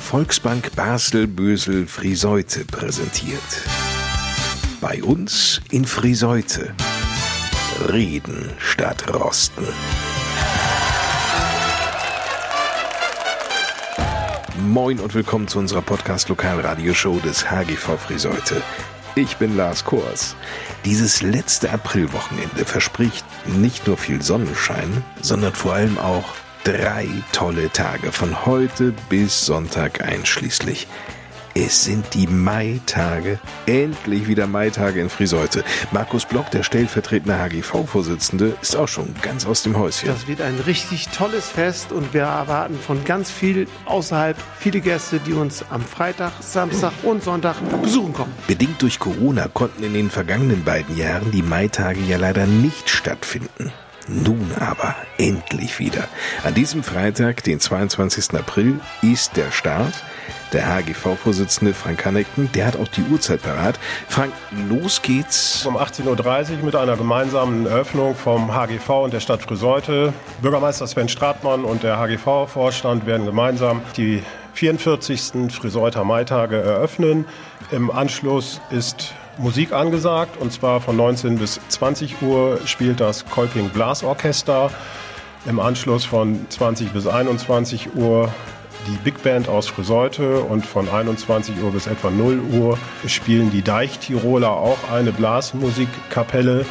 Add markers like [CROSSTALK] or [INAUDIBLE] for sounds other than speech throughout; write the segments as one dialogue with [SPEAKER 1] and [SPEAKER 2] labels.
[SPEAKER 1] Volksbank Basel-Bösel Friseute präsentiert. Bei uns in Friseute. Reden statt Rosten. Moin und willkommen zu unserer Podcast-Lokalradioshow des HGV Friseute. Ich bin Lars Kors. Dieses letzte Aprilwochenende verspricht nicht nur viel Sonnenschein, sondern vor allem auch drei tolle Tage von heute bis Sonntag einschließlich. Es sind die Mai-Tage. Endlich wieder Mai-Tage in Friseute. Markus Block, der stellvertretende HGV-Vorsitzende, ist auch schon ganz aus dem Häuschen.
[SPEAKER 2] Das wird ein richtig tolles Fest und wir erwarten von ganz viel außerhalb viele Gäste, die uns am Freitag, Samstag und Sonntag besuchen kommen.
[SPEAKER 1] Bedingt durch Corona konnten in den vergangenen beiden Jahren die Mai-Tage ja leider nicht stattfinden. Nun aber endlich wieder. An diesem Freitag, den 22. April, ist der Start. Der HGV-Vorsitzende Frank Hanneken, der hat auch die Uhrzeit parat. Frank, los geht's.
[SPEAKER 3] Um 18.30 Uhr mit einer gemeinsamen Eröffnung vom HGV und der Stadt Friseute. Bürgermeister Sven Stratmann und der HGV-Vorstand werden gemeinsam die 44. Friseuter Maitage eröffnen. Im Anschluss ist Musik angesagt und zwar von 19 bis 20 Uhr spielt das Kolping Blasorchester. Im Anschluss von 20 bis 21 Uhr die Big Band aus Friseute und von 21 Uhr bis etwa 0 Uhr spielen die Deichtiroler auch eine Blasmusikkapelle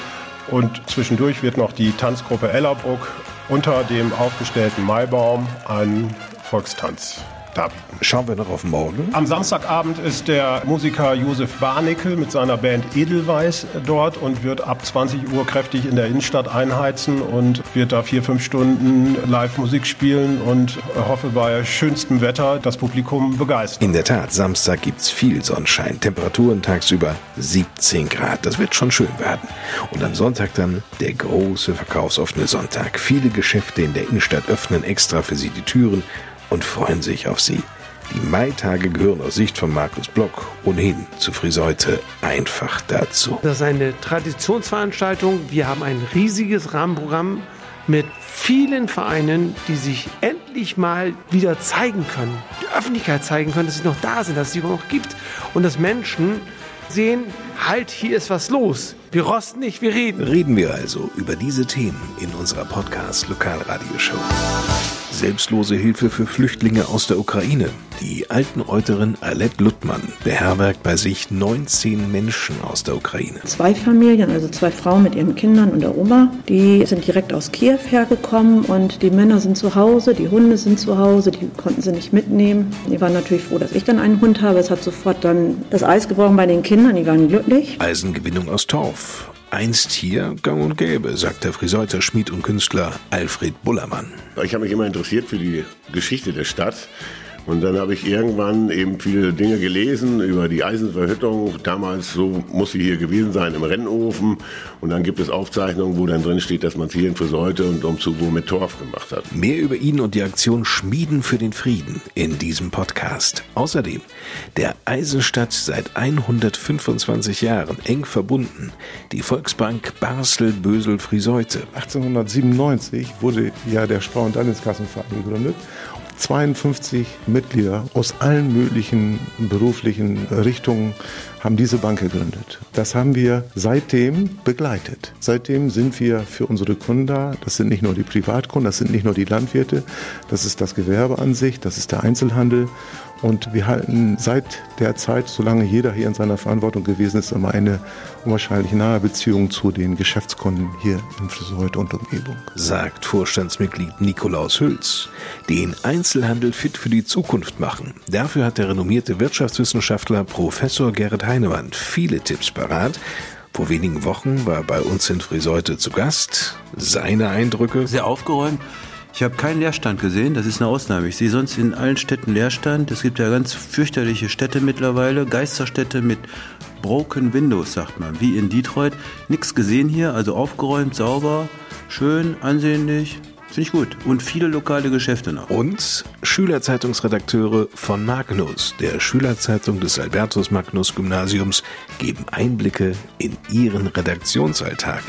[SPEAKER 3] und zwischendurch wird noch die Tanzgruppe Ellerbruck unter dem aufgestellten Maibaum einen Volkstanz darbieten.
[SPEAKER 1] Schauen wir noch auf morgen.
[SPEAKER 3] Am Samstagabend ist der Musiker Josef Barnickel mit seiner Band Edelweiß dort und wird ab 20 Uhr kräftig in der Innenstadt einheizen und wird da vier, fünf Stunden Live-Musik spielen und hoffe bei schönstem Wetter das Publikum begeistern.
[SPEAKER 1] In der Tat, Samstag gibt's viel Sonnenschein. Temperaturen tagsüber 17 Grad. Das wird schon schön werden. Und am Sonntag dann der große verkaufsoffene Sonntag. Viele Geschäfte in der Innenstadt öffnen extra für Sie die Türen und freuen sich auf Sie. Die Maitage gehören aus Sicht von Markus Block ohnehin zu Friseute einfach dazu.
[SPEAKER 2] Das ist eine Traditionsveranstaltung. Wir haben ein riesiges Rahmenprogramm mit vielen Vereinen, die sich endlich mal wieder zeigen können, die Öffentlichkeit zeigen können, dass sie noch da sind, dass es sie noch gibt und dass Menschen sehen, halt, hier ist was los. Wir rosten nicht, wir reden.
[SPEAKER 1] Reden wir also über diese Themen in unserer Podcast Lokalradioshow. Selbstlose Hilfe für Flüchtlinge aus der Ukraine. Die Altenreuterin Alette Luttmann beherbergt bei sich 19 Menschen aus der Ukraine.
[SPEAKER 4] Zwei Familien, also zwei Frauen mit ihren Kindern und der Oma, die sind direkt aus Kiew hergekommen und die Männer sind zu Hause, die Hunde sind zu Hause, die konnten sie nicht mitnehmen. Die waren natürlich froh, dass ich dann einen Hund habe. Es hat sofort dann das Eis gebrochen bei den Kindern, die waren glücklich.
[SPEAKER 1] Eisengewinnung aus Torf. Einst hier gang und gäbe, sagt der Friseuter, Schmied und Künstler Alfred Bullermann.
[SPEAKER 5] Ich habe mich immer interessiert für die Geschichte der Stadt. Und dann habe ich irgendwann eben viele Dinge gelesen über die Eisenverhüttung. Damals, so muss sie hier gewesen sein, im Rennofen. Und dann gibt es Aufzeichnungen, wo dann drin steht, dass man es hier in Friseute und Umzugo mit Torf gemacht hat.
[SPEAKER 1] Mehr über ihn und die Aktion Schmieden für den Frieden in diesem Podcast. Außerdem der Eisenstadt seit 125 Jahren eng verbunden. Die Volksbank Basel-Bösel-Friseute.
[SPEAKER 6] 1897 wurde ja der Spar- und Darlehenskassenverein gegründet. 52 Mitglieder aus allen möglichen beruflichen Richtungen haben diese Bank gegründet. Das haben wir seitdem begleitet. Seitdem sind wir für unsere Kunden da. Das sind nicht nur die Privatkunden, das sind nicht nur die Landwirte, das ist das Gewerbe an sich, das ist der Einzelhandel. Und wir halten seit der Zeit, solange jeder hier in seiner Verantwortung gewesen ist, immer eine unwahrscheinlich nahe Beziehung zu den Geschäftskunden hier in Friseut und Umgebung.
[SPEAKER 1] Sagt Vorstandsmitglied Nikolaus Hülz. Den Einzelhandel fit für die Zukunft machen. Dafür hat der renommierte Wirtschaftswissenschaftler Professor Gerrit Heinemann viele Tipps parat. Vor wenigen Wochen war bei uns in Friseute zu Gast. Seine Eindrücke?
[SPEAKER 7] Sehr aufgeräumt. Ich habe keinen Leerstand gesehen, das ist eine Ausnahme. Ich sehe sonst in allen Städten Leerstand. Es gibt ja ganz fürchterliche Städte mittlerweile, Geisterstädte mit Broken Windows, sagt man, wie in Detroit. Nichts gesehen hier, also aufgeräumt, sauber, schön, ansehnlich. Finde ich gut. Und viele lokale Geschäfte noch.
[SPEAKER 1] Und Schülerzeitungsredakteure von Magnus, der Schülerzeitung des Albertus Magnus Gymnasiums, geben Einblicke in ihren Redaktionsalltag,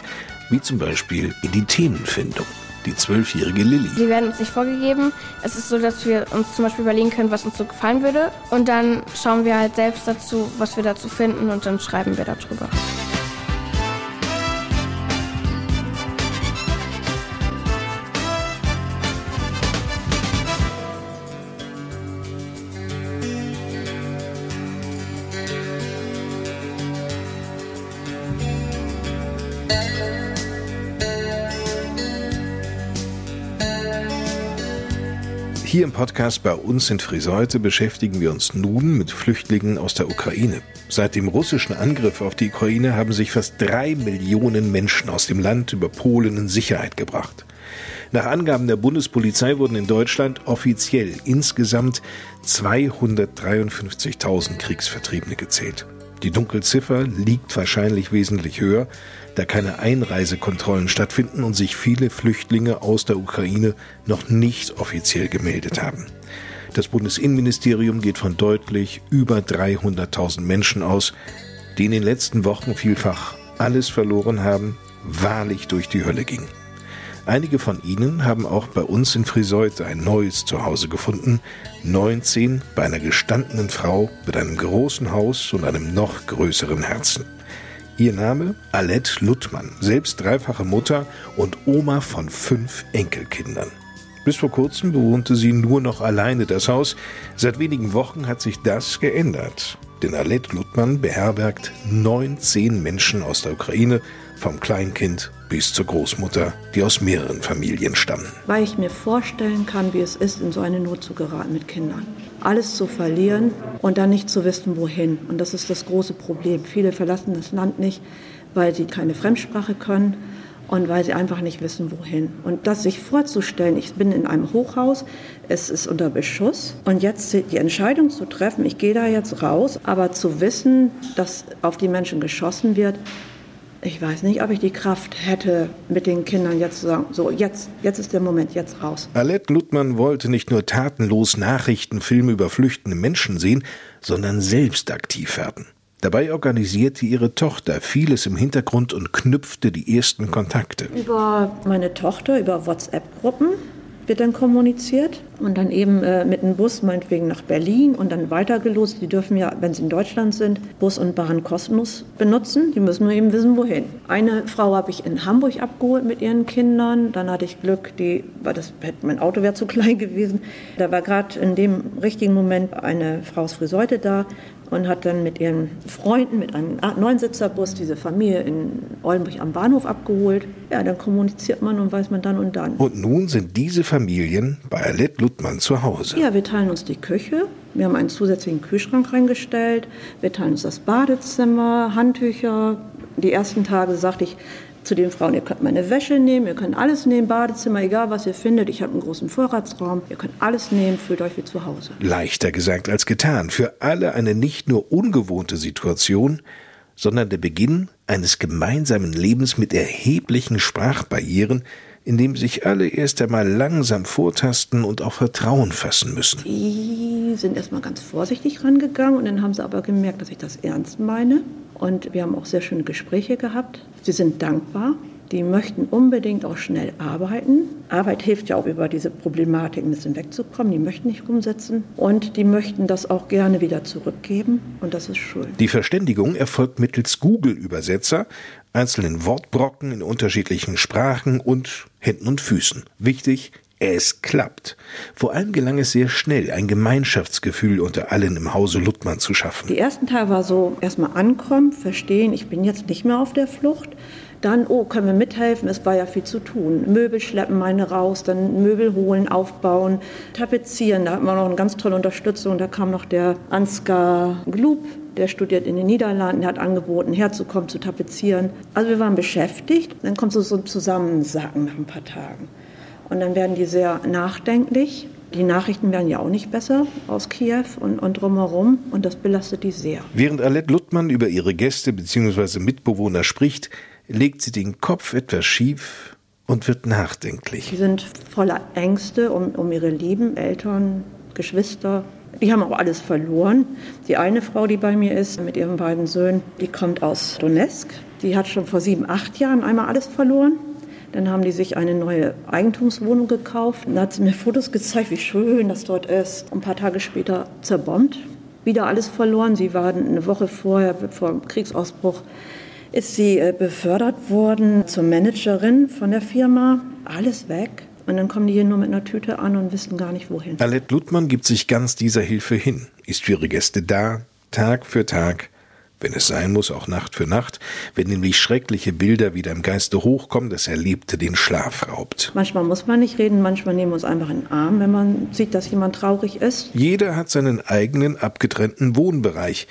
[SPEAKER 1] wie zum Beispiel in die Themenfindung. die zwölfjährige Lilly.
[SPEAKER 8] Die werden uns nicht vorgegeben. Es ist so, dass wir uns zum Beispiel überlegen können, was uns so gefallen würde. Und dann schauen wir halt selbst dazu, was wir dazu finden und dann schreiben wir darüber.
[SPEAKER 1] Im Podcast bei uns in Friseute beschäftigen wir uns nun mit Flüchtlingen aus der Ukraine. Seit dem russischen Angriff auf die Ukraine haben sich fast drei Millionen Menschen aus dem Land über Polen in Sicherheit gebracht. Nach Angaben der Bundespolizei wurden in Deutschland offiziell insgesamt 253.000 Kriegsvertriebene gezählt. Die Dunkelziffer liegt wahrscheinlich wesentlich höher, da keine Einreisekontrollen stattfinden und sich viele Flüchtlinge aus der Ukraine noch nicht offiziell gemeldet haben. Das Bundesinnenministerium geht von deutlich über 300.000 Menschen aus, die in den letzten Wochen vielfach alles verloren haben, wahrlich durch die Hölle gingen. Einige von ihnen haben auch bei uns in Friseute ein neues Zuhause gefunden. 19 bei einer gestandenen Frau mit einem großen Haus und einem noch größeren Herzen. Ihr Name? Alette Luttmann, selbst dreifache Mutter und Oma von fünf Enkelkindern. Bis vor kurzem bewohnte sie nur noch alleine das Haus. Seit wenigen Wochen hat sich das geändert. Denn Alette Luttmann beherbergt 19 Menschen aus der Ukraine, vom Kleinkind bis zur Großmutter, die aus mehreren Familien stammen.
[SPEAKER 4] Weil ich mir vorstellen kann, wie es ist, in so eine Not zu geraten mit Kindern. Alles zu verlieren und dann nicht zu wissen, wohin. Und das ist das große Problem. Viele verlassen das Land nicht, weil sie keine Fremdsprache können und weil sie einfach nicht wissen, wohin. Und das sich vorzustellen, ich bin in einem Hochhaus, es ist unter Beschuss und jetzt die Entscheidung zu treffen, ich gehe da jetzt raus, aber zu wissen, dass auf die Menschen geschossen wird, ich weiß nicht, ob ich die Kraft hätte, mit den Kindern jetzt zu sagen, so jetzt, jetzt ist der Moment, jetzt raus.
[SPEAKER 1] Alette Luttmann wollte nicht nur tatenlos Nachrichtenfilme über flüchtende Menschen sehen, sondern selbst aktiv werden. Dabei organisierte ihre Tochter vieles im Hintergrund und knüpfte die ersten Kontakte.
[SPEAKER 4] Über meine Tochter, über WhatsApp-Gruppen wird dann kommuniziert und dann eben äh, mit dem Bus meinetwegen nach Berlin und dann weitergelost. Die dürfen ja, wenn sie in Deutschland sind, Bus und Bahn kostenlos benutzen. Die müssen nur eben wissen, wohin. Eine Frau habe ich in Hamburg abgeholt mit ihren Kindern. Dann hatte ich Glück, die, weil das, mein Auto wäre zu klein [LAUGHS] gewesen. Da war gerade in dem richtigen Moment eine Frau aus Friseute da und hat dann mit ihren Freunden mit einem Neunsitzerbus diese Familie in Oldenburg am Bahnhof abgeholt. Ja, dann kommuniziert man und weiß man dann und dann.
[SPEAKER 1] Und nun sind diese Familien bei Alette Luttmann zu Hause.
[SPEAKER 4] Ja, wir teilen uns die Küche. Wir haben einen zusätzlichen Kühlschrank reingestellt. Wir teilen uns das Badezimmer, Handtücher. Die ersten Tage sagte ich, zu den Frauen, ihr könnt meine Wäsche nehmen, ihr könnt alles nehmen, Badezimmer, egal was ihr findet. Ich habe einen großen Vorratsraum, ihr könnt alles nehmen, fühlt euch wie zu Hause.
[SPEAKER 1] Leichter gesagt als getan. Für alle eine nicht nur ungewohnte Situation, sondern der Beginn eines gemeinsamen Lebens mit erheblichen Sprachbarrieren, in dem sich alle erst einmal langsam vortasten und auch Vertrauen fassen müssen.
[SPEAKER 4] Die sind erstmal ganz vorsichtig rangegangen und dann haben sie aber gemerkt, dass ich das ernst meine. Und wir haben auch sehr schöne Gespräche gehabt. Sie sind dankbar. Die möchten unbedingt auch schnell arbeiten. Arbeit hilft ja auch über diese Problematik ein bisschen wegzukommen. Die möchten nicht umsetzen und die möchten das auch gerne wieder zurückgeben und das ist schön.
[SPEAKER 1] Die Verständigung erfolgt mittels Google-Übersetzer, einzelnen Wortbrocken in unterschiedlichen Sprachen und Händen und Füßen. Wichtig, es klappt. Vor allem gelang es sehr schnell, ein Gemeinschaftsgefühl unter allen im Hause Luttmann zu schaffen.
[SPEAKER 4] Die ersten Tage war so erstmal ankommen, verstehen, ich bin jetzt nicht mehr auf der Flucht. Dann, oh, können wir mithelfen? Es war ja viel zu tun. Möbel schleppen, meine raus, dann Möbel holen, aufbauen, tapezieren. Da hatten wir noch eine ganz tolle Unterstützung. Da kam noch der Ansgar Glub, der studiert in den Niederlanden, der hat angeboten, herzukommen, zu tapezieren. Also wir waren beschäftigt. Dann kommt so ein Zusammensacken nach ein paar Tagen. Und dann werden die sehr nachdenklich. Die Nachrichten werden ja auch nicht besser aus Kiew und, und drumherum und das belastet die sehr.
[SPEAKER 1] Während Alette Luttmann über ihre Gäste bzw. Mitbewohner spricht, legt sie den Kopf etwas schief und wird nachdenklich.
[SPEAKER 4] Sie sind voller Ängste um, um ihre lieben Eltern, Geschwister. Die haben auch alles verloren. Die eine Frau, die bei mir ist, mit ihren beiden Söhnen, die kommt aus Donetsk. Die hat schon vor sieben, acht Jahren einmal alles verloren Dann haben die sich eine neue Eigentumswohnung gekauft. Dann hat sie mir Fotos gezeigt, wie schön das dort ist. Ein paar Tage später zerbombt. Wieder alles verloren. Sie waren eine Woche vorher, vor dem Kriegsausbruch, ist sie äh, befördert worden zur Managerin von der Firma. Alles weg. Und dann kommen die hier nur mit einer Tüte an und wissen gar nicht wohin.
[SPEAKER 1] Alette Ludmann gibt sich ganz dieser Hilfe hin, ist für ihre Gäste da, Tag für Tag, wenn es sein muss, auch Nacht für Nacht, wenn nämlich schreckliche Bilder wieder im Geiste hochkommen, das Erlebte den Schlaf raubt.
[SPEAKER 4] Manchmal muss man nicht reden, manchmal nehmen wir uns einfach in den Arm, wenn man sieht, dass jemand traurig ist.
[SPEAKER 1] Jeder hat seinen eigenen abgetrennten Wohnbereich.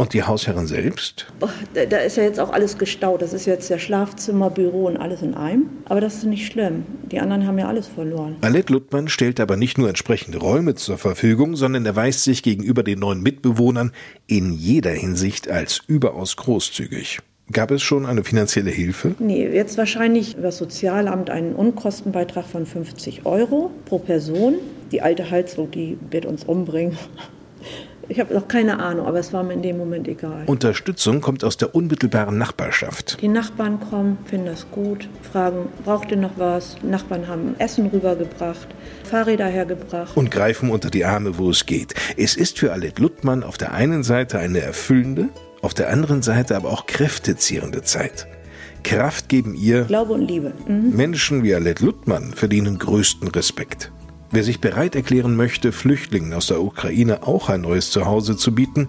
[SPEAKER 1] Und die Hausherrin selbst?
[SPEAKER 4] Da, ist ja jetzt auch alles gestaut. Das ist jetzt der Schlafzimmer, Büro und alles in einem. Aber das ist nicht schlimm. Die anderen haben ja alles verloren.
[SPEAKER 1] Alette Luttmann stellt aber nicht nur entsprechende Räume zur Verfügung, sondern erweist sich gegenüber den neuen Mitbewohnern in jeder Hinsicht als überaus großzügig. Gab es schon eine finanzielle Hilfe?
[SPEAKER 4] Nee, jetzt wahrscheinlich über das Sozialamt einen Unkostenbeitrag von 50 Euro pro Person. Die alte Heizung, die wird uns umbringen. Ich habe noch keine Ahnung, aber es war mir in dem Moment egal.
[SPEAKER 1] Unterstützung kommt aus der unmittelbaren Nachbarschaft.
[SPEAKER 4] Die Nachbarn kommen, finden das gut, fragen, braucht ihr noch was? Nachbarn haben Essen rübergebracht, Fahrräder hergebracht.
[SPEAKER 1] Und greifen unter die Arme, wo es geht. Es ist für Alette Luttmann auf der einen Seite eine erfüllende, auf der anderen Seite aber auch kräftezehrende Zeit. Kraft geben ihr
[SPEAKER 4] Glaube und Liebe. Mhm.
[SPEAKER 1] Menschen wie Alette Luttmann verdienen größten Respekt. Wer sich bereit erklären möchte, Flüchtlingen aus der Ukraine auch ein neues Zuhause zu bieten,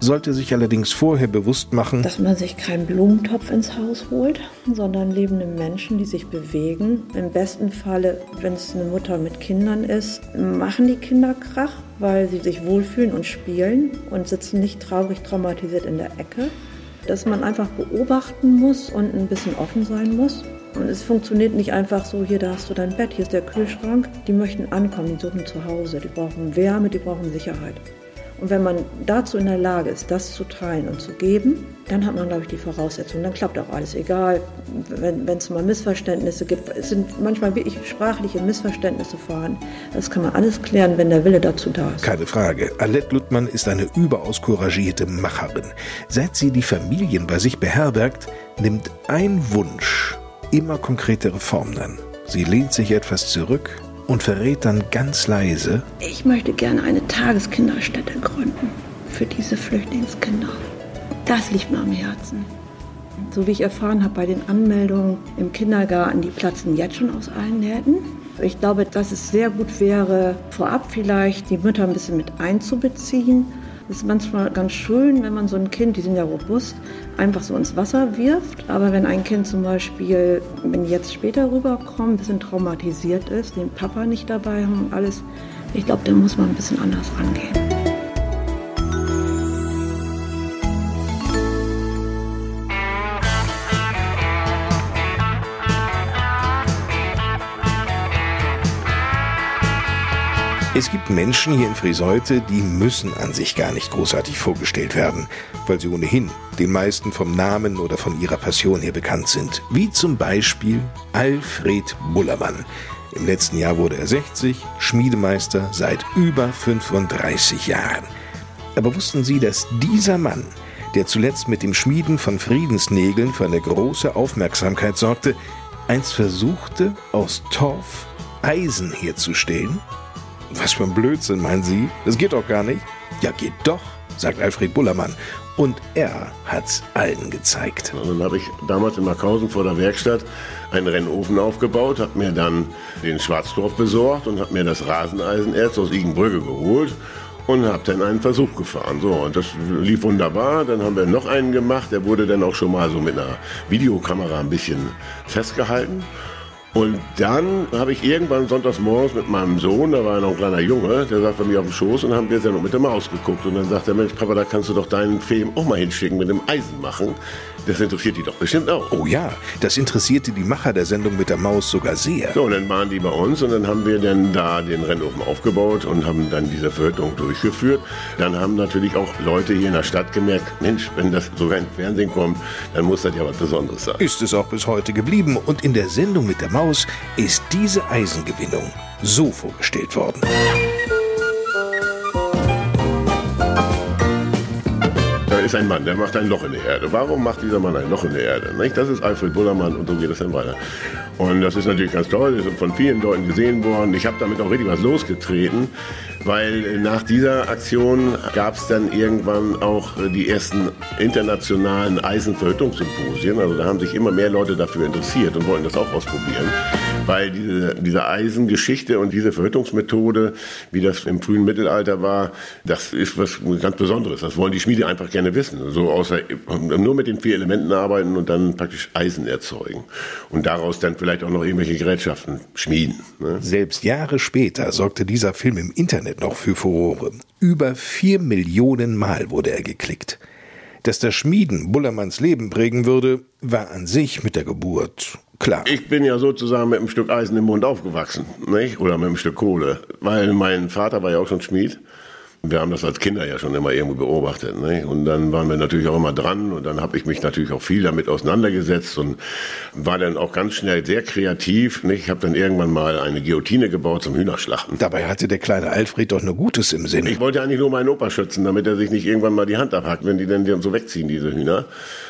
[SPEAKER 1] sollte sich allerdings vorher bewusst machen,
[SPEAKER 4] dass man sich keinen Blumentopf ins Haus holt, sondern lebende Menschen, die sich bewegen. Im besten Falle, wenn es eine Mutter mit Kindern ist, machen die Kinder Krach, weil sie sich wohlfühlen und spielen und sitzen nicht traurig traumatisiert in der Ecke. Dass man einfach beobachten muss und ein bisschen offen sein muss. Und es funktioniert nicht einfach so, hier, da hast du dein Bett, hier ist der Kühlschrank. Die möchten ankommen, die suchen zu Hause, die brauchen Wärme, die brauchen Sicherheit. Und wenn man dazu in der Lage ist, das zu teilen und zu geben, dann hat man, glaube ich, die Voraussetzungen. Dann klappt auch alles. Egal, wenn es mal Missverständnisse gibt. Es sind manchmal wirklich sprachliche Missverständnisse vorhanden. Das kann man alles klären, wenn der Wille dazu da ist.
[SPEAKER 1] Keine Frage. Alette Luttmann ist eine überaus couragierte Macherin. Seit sie die Familien bei sich beherbergt, nimmt ein Wunsch immer konkretere Formen an. Sie lehnt sich etwas zurück und verrät dann ganz leise,
[SPEAKER 4] Ich möchte gerne eine Tageskinderstätte gründen für diese Flüchtlingskinder. Das liegt mir am Herzen. So wie ich erfahren habe bei den Anmeldungen im Kindergarten, die platzen jetzt schon aus allen Nähten. Ich glaube, dass es sehr gut wäre, vorab vielleicht die Mütter ein bisschen mit einzubeziehen. Es ist manchmal ganz schön, wenn man so ein Kind, die sind ja robust, einfach so ins Wasser wirft. Aber wenn ein Kind zum Beispiel, wenn jetzt später rüberkommen, ein bisschen traumatisiert ist, den Papa nicht dabei haben und alles, ich glaube, da muss man ein bisschen anders rangehen.
[SPEAKER 1] Es gibt Menschen hier in Friseute, die müssen an sich gar nicht großartig vorgestellt werden, weil sie ohnehin den meisten vom Namen oder von ihrer Passion her bekannt sind. Wie zum Beispiel Alfred Bullermann. Im letzten Jahr wurde er 60, Schmiedemeister seit über 35 Jahren. Aber wussten Sie, dass dieser Mann, der zuletzt mit dem Schmieden von Friedensnägeln für eine große Aufmerksamkeit sorgte, einst versuchte, aus Torf Eisen herzustellen? Was für ein Blödsinn, meinen Sie? Das geht doch gar nicht. Ja, geht doch, sagt Alfred Bullermann. Und er hat's allen gezeigt.
[SPEAKER 5] Und dann habe ich damals in Markhausen vor der Werkstatt einen Rennofen aufgebaut, habe mir dann den Schwarztorf besorgt und habe mir das Raseneisenerz aus Igenbrügge geholt und habe dann einen Versuch gefahren. So, und das lief wunderbar. Dann haben wir noch einen gemacht, der wurde dann auch schon mal so mit einer Videokamera ein bisschen festgehalten. Und dann habe ich irgendwann sonntags morgens mit meinem Sohn, da war noch ein kleiner Junge, der saß bei mir auf dem Schoß und haben wir Sendung mit der Maus geguckt. Und dann sagt er, Mensch, Papa, da kannst du doch deinen Film auch mal hinschicken mit dem Eisen machen. Das interessiert die doch bestimmt auch.
[SPEAKER 1] Oh ja, das interessierte die Macher der Sendung mit der Maus sogar sehr.
[SPEAKER 5] So, und dann waren die bei uns und dann haben wir dann da den Rennofen aufgebaut und haben dann diese Verhüttung durchgeführt. Dann haben natürlich auch Leute hier in der Stadt gemerkt, Mensch, wenn das sogar ins Fernsehen kommt, dann muss das ja was Besonderes sein.
[SPEAKER 1] Ist es auch bis heute geblieben und in der Sendung mit der Maus ist diese Eisengewinnung so vorgestellt worden.
[SPEAKER 5] Da ist ist ein Mann, der macht ein Loch in der Erde. Warum macht dieser Mann ein Loch in der Erde? Nicht? Das ist Alfred Bullermann und so geht es dann weiter. Und das ist natürlich ganz toll, das ist von vielen Leuten gesehen worden. Ich habe damit auch richtig was losgetreten, weil nach dieser Aktion gab es dann irgendwann auch die ersten internationalen Eisenverhütungssymposien. Also da haben sich immer mehr Leute dafür interessiert und wollten das auch ausprobieren, weil diese, diese Eisengeschichte und diese Verhütungsmethode, wie das im frühen Mittelalter war, das ist was ganz Besonderes. Das wollen die Schmiede einfach gerne wissen. So außer nur mit den vier Elementen arbeiten und dann praktisch Eisen erzeugen und daraus dann vielleicht auch noch irgendwelche Gerätschaften schmieden. Ne?
[SPEAKER 1] Selbst Jahre später sorgte dieser Film im Internet noch für Furore. Über vier Millionen Mal wurde er geklickt. Dass das Schmieden Bullermanns Leben prägen würde, war an sich mit der Geburt klar.
[SPEAKER 5] Ich bin ja sozusagen mit einem Stück Eisen im Mund aufgewachsen, nicht? oder mit einem Stück Kohle, weil mein Vater war ja auch schon Schmied. Wir haben das als Kinder ja schon immer irgendwo beobachtet. Ne? Und dann waren wir natürlich auch immer dran und dann habe ich mich natürlich auch viel damit auseinandergesetzt und war dann auch ganz schnell sehr kreativ. Ne? Ich habe dann irgendwann mal eine Guillotine gebaut zum Hühnerschlachten.
[SPEAKER 1] Dabei hatte der kleine Alfred doch nur Gutes im Sinn.
[SPEAKER 5] Ich wollte eigentlich nur meinen Opa schützen, damit er sich nicht irgendwann mal die Hand abhackt, wenn die dann so wegziehen, diese Hühner.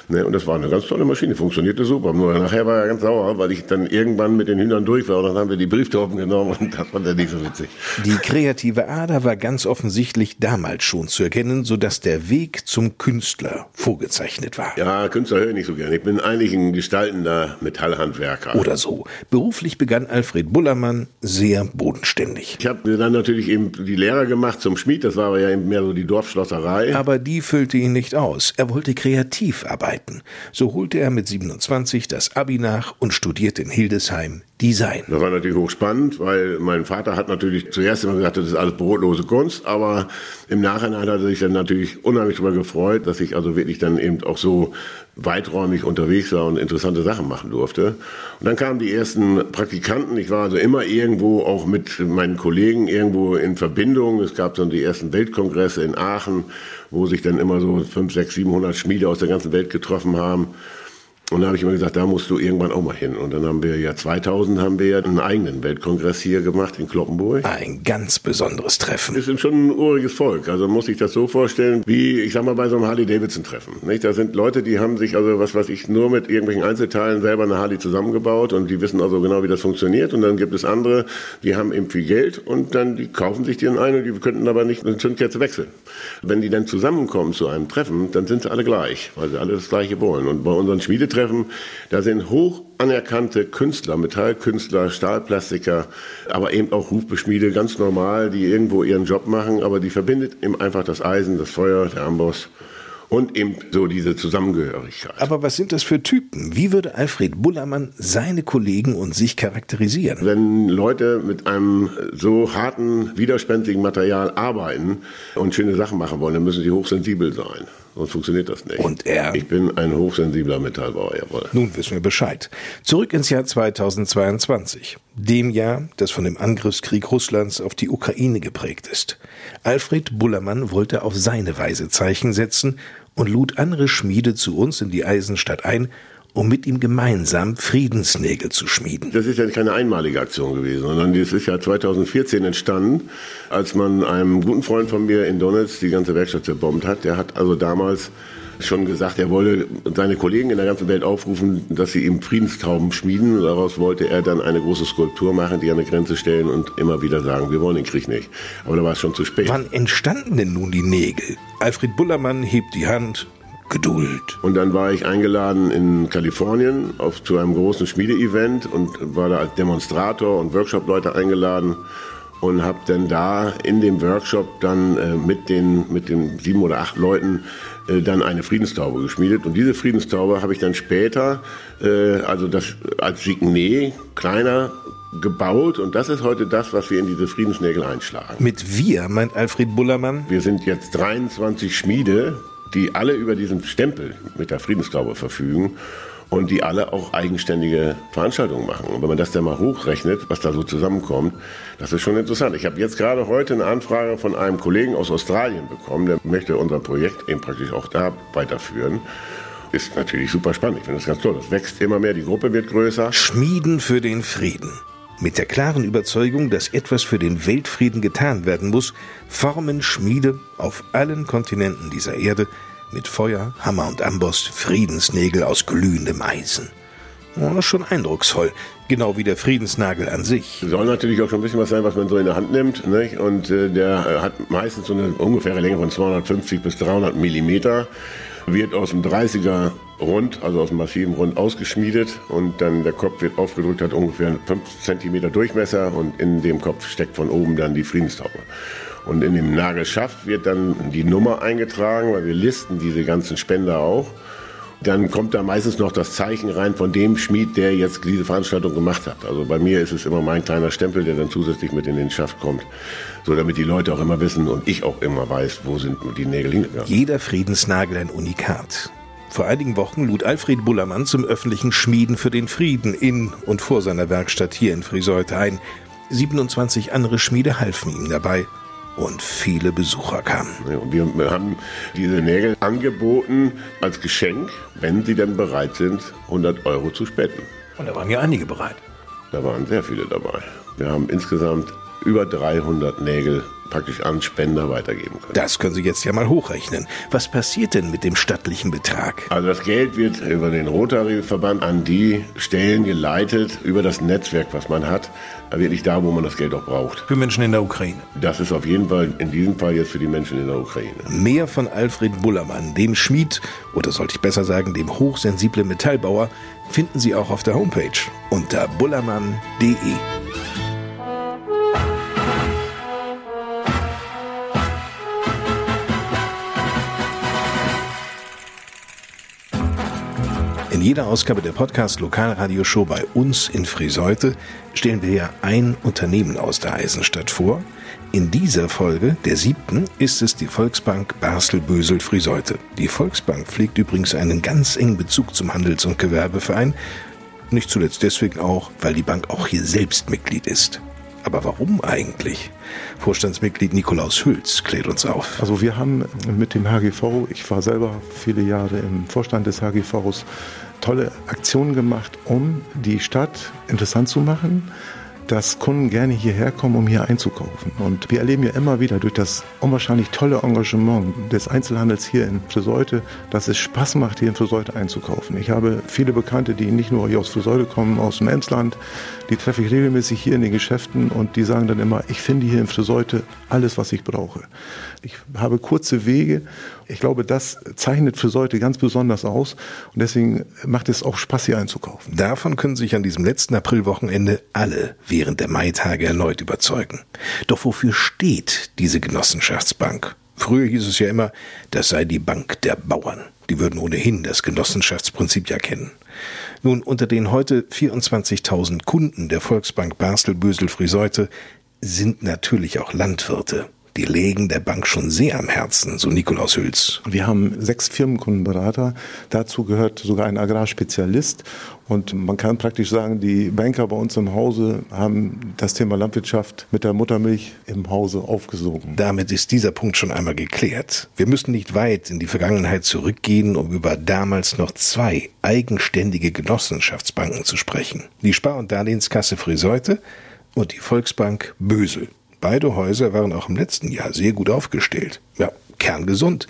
[SPEAKER 5] Ne? Und das war eine ganz tolle Maschine, funktionierte super. Nur nachher war er ganz sauer, weil ich dann irgendwann mit den Hühnern durch war und dann haben wir die Brieftauben genommen und das fand er nicht so witzig.
[SPEAKER 1] Die kreative Ader war ganz offensichtlich damals schon zu erkennen, sodass der Weg zum Künstler vorgezeichnet war.
[SPEAKER 5] Ja, Künstler höre ich nicht so gerne. Ich bin eigentlich ein gestaltender Metallhandwerker.
[SPEAKER 1] Oder so. Beruflich begann Alfred Bullermann sehr bodenständig.
[SPEAKER 5] Ich habe dann natürlich eben die Lehre gemacht zum Schmied, das war aber ja eben mehr so die Dorfschlosserei.
[SPEAKER 1] Aber die füllte ihn nicht aus. Er wollte kreativ arbeiten. So holte er mit 27 das Abi nach und studierte in Hildesheim Design.
[SPEAKER 5] Das war natürlich hochspannend, weil mein Vater hat natürlich zuerst immer gesagt, das ist alles brotlose Kunst, aber im Nachhinein hat er sich dann natürlich unheimlich darüber gefreut, dass ich also wirklich dann eben auch so weiträumig unterwegs war und interessante Sachen machen durfte. Und dann kamen die ersten Praktikanten. Ich war also immer irgendwo auch mit meinen Kollegen irgendwo in Verbindung. Es gab dann die ersten Weltkongresse in Aachen, wo sich dann immer so 5, 6, 700 Schmiede aus der ganzen Welt getroffen haben. Und da habe ich immer gesagt, da musst du irgendwann auch mal hin. Und dann haben wir ja 2000 haben wir ja einen eigenen Weltkongress hier gemacht in Kloppenburg.
[SPEAKER 1] Ein ganz besonderes Treffen.
[SPEAKER 5] Wir sind schon ein uriges Volk. Also muss ich das so vorstellen, wie ich sag mal bei so einem Harley-Davidson-Treffen. Nicht? Da sind Leute, die haben sich also was weiß ich nur mit irgendwelchen Einzelteilen selber eine Harley zusammengebaut und die wissen also genau, wie das funktioniert. Und dann gibt es andere, die haben eben viel Geld und dann die kaufen sich die dann ein und die könnten aber nicht eine Zündkerze wechseln. Wenn die dann zusammenkommen zu einem Treffen, dann sind sie alle gleich, weil sie alle das Gleiche wollen. Und bei unseren Schmiedetreffen Treffen. Da sind hoch anerkannte Künstler, Metallkünstler, Stahlplastiker, aber eben auch Rufbeschmiede, ganz normal, die irgendwo ihren Job machen, aber die verbindet eben einfach das Eisen, das Feuer, der Amboss und eben so diese Zusammengehörigkeit.
[SPEAKER 1] Aber was sind das für Typen? Wie würde Alfred Bullermann seine Kollegen und sich charakterisieren?
[SPEAKER 5] Wenn Leute mit einem so harten, widerspenstigen Material arbeiten und schöne Sachen machen wollen, dann müssen sie hochsensibel sein. Sonst funktioniert das nicht.
[SPEAKER 1] Und er?
[SPEAKER 5] Ich bin ein hochsensibler Metallbauer, jawohl.
[SPEAKER 1] Nun wissen wir Bescheid. Zurück ins Jahr 2022. Dem Jahr, das von dem Angriffskrieg Russlands auf die Ukraine geprägt ist. Alfred Bullermann wollte auf seine Weise Zeichen setzen und lud andere Schmiede zu uns in die Eisenstadt ein, um mit ihm gemeinsam Friedensnägel zu schmieden.
[SPEAKER 5] Das ist ja keine einmalige Aktion gewesen, sondern das ist ja 2014 entstanden, als man einem guten Freund von mir in Donetsk die ganze Werkstatt zerbombt hat. Der hat also damals schon gesagt, er wolle seine Kollegen in der ganzen Welt aufrufen, dass sie ihm Friedenstauben schmieden. Und daraus wollte er dann eine große Skulptur machen, die an eine Grenze stellen und immer wieder sagen, wir wollen den Krieg nicht. Aber da war es schon zu spät.
[SPEAKER 1] Wann entstanden denn nun die Nägel? Alfred Bullermann hebt die Hand. Geduld.
[SPEAKER 5] Und dann war ich eingeladen in Kalifornien auf, zu einem großen Schmiedeevent und war da als Demonstrator und Workshop-Leute eingeladen und habe dann da in dem Workshop dann äh, mit den mit den sieben oder acht Leuten äh, dann eine Friedenstaube geschmiedet und diese Friedenstaube habe ich dann später äh, also das als Signet kleiner gebaut und das ist heute das, was wir in diese Friedensnägel einschlagen.
[SPEAKER 1] Mit wir meint Alfred Bullermann?
[SPEAKER 5] Wir sind jetzt 23 Schmiede, die alle über diesen Stempel mit der Friedenstaube verfügen und die alle auch eigenständige Veranstaltungen machen. Und wenn man das dann mal hochrechnet, was da so zusammenkommt, das ist schon interessant. Ich habe jetzt gerade heute eine Anfrage von einem Kollegen aus Australien bekommen, der möchte unser Projekt eben praktisch auch da weiterführen. Ist natürlich super spannend. Ich finde das ganz toll. Das wächst immer mehr, die Gruppe wird größer.
[SPEAKER 1] Schmieden für den Frieden. Mit der klaren Überzeugung, dass etwas für den Weltfrieden getan werden muss, formen Schmiede auf allen Kontinenten dieser Erde Mit Feuer, Hammer und Amboss Friedensnägel aus glühendem Eisen. Oh, schon eindrucksvoll. Genau wie der Friedensnagel an sich.
[SPEAKER 5] Soll natürlich auch schon ein bisschen was sein, was man so in der Hand nimmt. Nicht? Und äh, der hat meistens so eine ungefähre Länge von 250 bis 300 Millimeter. Wird aus dem 30er Rund, also aus dem massiven Rund ausgeschmiedet und dann der Kopf wird aufgedrückt, hat ungefähr 5 cm Durchmesser und in dem Kopf steckt von oben dann die Friedenstaube. Und in dem Nagelschaft wird dann die Nummer eingetragen, weil wir listen diese ganzen Spender auch. Dann kommt da meistens noch das Zeichen rein von dem Schmied, der jetzt diese Veranstaltung gemacht hat. Also bei mir ist es immer mein kleiner Stempel, der dann zusätzlich mit in den Schaft kommt. So damit die Leute auch immer wissen und ich auch immer weiß, wo sind die Nägel hingegangen.
[SPEAKER 1] Jeder Friedensnagel ein Unikat. Vor einigen Wochen lud Alfred Bullermann zum öffentlichen Schmieden für den Frieden in und vor seiner Werkstatt hier in Friseute ein. 27 andere Schmiede halfen ihm dabei und viele Besucher kamen.
[SPEAKER 5] Wir haben diese Nägel angeboten als Geschenk, wenn sie dann bereit sind, 100 Euro zu spenden.
[SPEAKER 1] Und da waren ja einige bereit.
[SPEAKER 5] Da waren sehr viele dabei. Wir haben insgesamt über 300 Nägel praktisch an Spender weitergeben können.
[SPEAKER 1] Das können Sie jetzt ja mal hochrechnen. Was passiert denn mit dem stattlichen Betrag?
[SPEAKER 5] Also das Geld wird über den Rotary-Verband an die Stellen geleitet, über das Netzwerk, was man hat, wirklich da, wo man das Geld auch braucht.
[SPEAKER 1] Für Menschen in der Ukraine.
[SPEAKER 5] Das ist auf jeden Fall in diesem Fall jetzt für die Menschen in der Ukraine.
[SPEAKER 1] Mehr von Alfred Bullermann, dem Schmied, oder sollte ich besser sagen, dem hochsensiblen Metallbauer, finden Sie auch auf der Homepage unter bullermann.de. In jeder Ausgabe der Podcast Lokalradioshow bei uns in Friseute stellen wir ja ein Unternehmen aus der Eisenstadt vor. In dieser Folge, der siebten, ist es die Volksbank Basel-Bösel-Friseute. Die Volksbank pflegt übrigens einen ganz engen Bezug zum Handels- und Gewerbeverein. Nicht zuletzt deswegen auch, weil die Bank auch hier selbst Mitglied ist. Aber warum eigentlich? Vorstandsmitglied Nikolaus Hülz klärt uns auf.
[SPEAKER 6] Also wir haben mit dem HGV, ich war selber viele Jahre im Vorstand des HGVs, tolle Aktionen gemacht, um die Stadt interessant zu machen, dass Kunden gerne hierher kommen, um hier einzukaufen. Und wir erleben ja immer wieder durch das unwahrscheinlich tolle Engagement des Einzelhandels hier in Friseute, dass es Spaß macht, hier in Friseute einzukaufen. Ich habe viele Bekannte, die nicht nur hier aus Friseute kommen, aus dem Emsland, die treffe ich regelmäßig hier in den Geschäften und die sagen dann immer, ich finde hier in Friseute alles, was ich brauche. Ich habe kurze Wege. Ich glaube, das zeichnet Friseute ganz besonders aus und deswegen macht es auch Spaß, hier einzukaufen.
[SPEAKER 1] Davon können sich an diesem letzten Aprilwochenende alle während der Maitage erneut überzeugen. Doch wofür steht diese Genossenschaftsbank? Früher hieß es ja immer, das sei die Bank der Bauern. Die würden ohnehin das Genossenschaftsprinzip ja kennen. Nun, unter den heute 24.000 Kunden der Volksbank Basel-Bösel-Friseute sind natürlich auch Landwirte. Die legen der Bank schon sehr am Herzen, so Nikolaus Hülz.
[SPEAKER 6] Wir haben sechs Firmenkundenberater. Dazu gehört sogar ein Agrarspezialist. Und man kann praktisch sagen, die Banker bei uns im Hause haben das Thema Landwirtschaft mit der Muttermilch im Hause aufgesogen.
[SPEAKER 1] Damit ist dieser Punkt schon einmal geklärt. Wir müssen nicht weit in die Vergangenheit zurückgehen, um über damals noch zwei eigenständige Genossenschaftsbanken zu sprechen. Die Spar- und Darlehenskasse Friseute und die Volksbank Bösel. Beide Häuser waren auch im letzten Jahr sehr gut aufgestellt. Ja, kerngesund.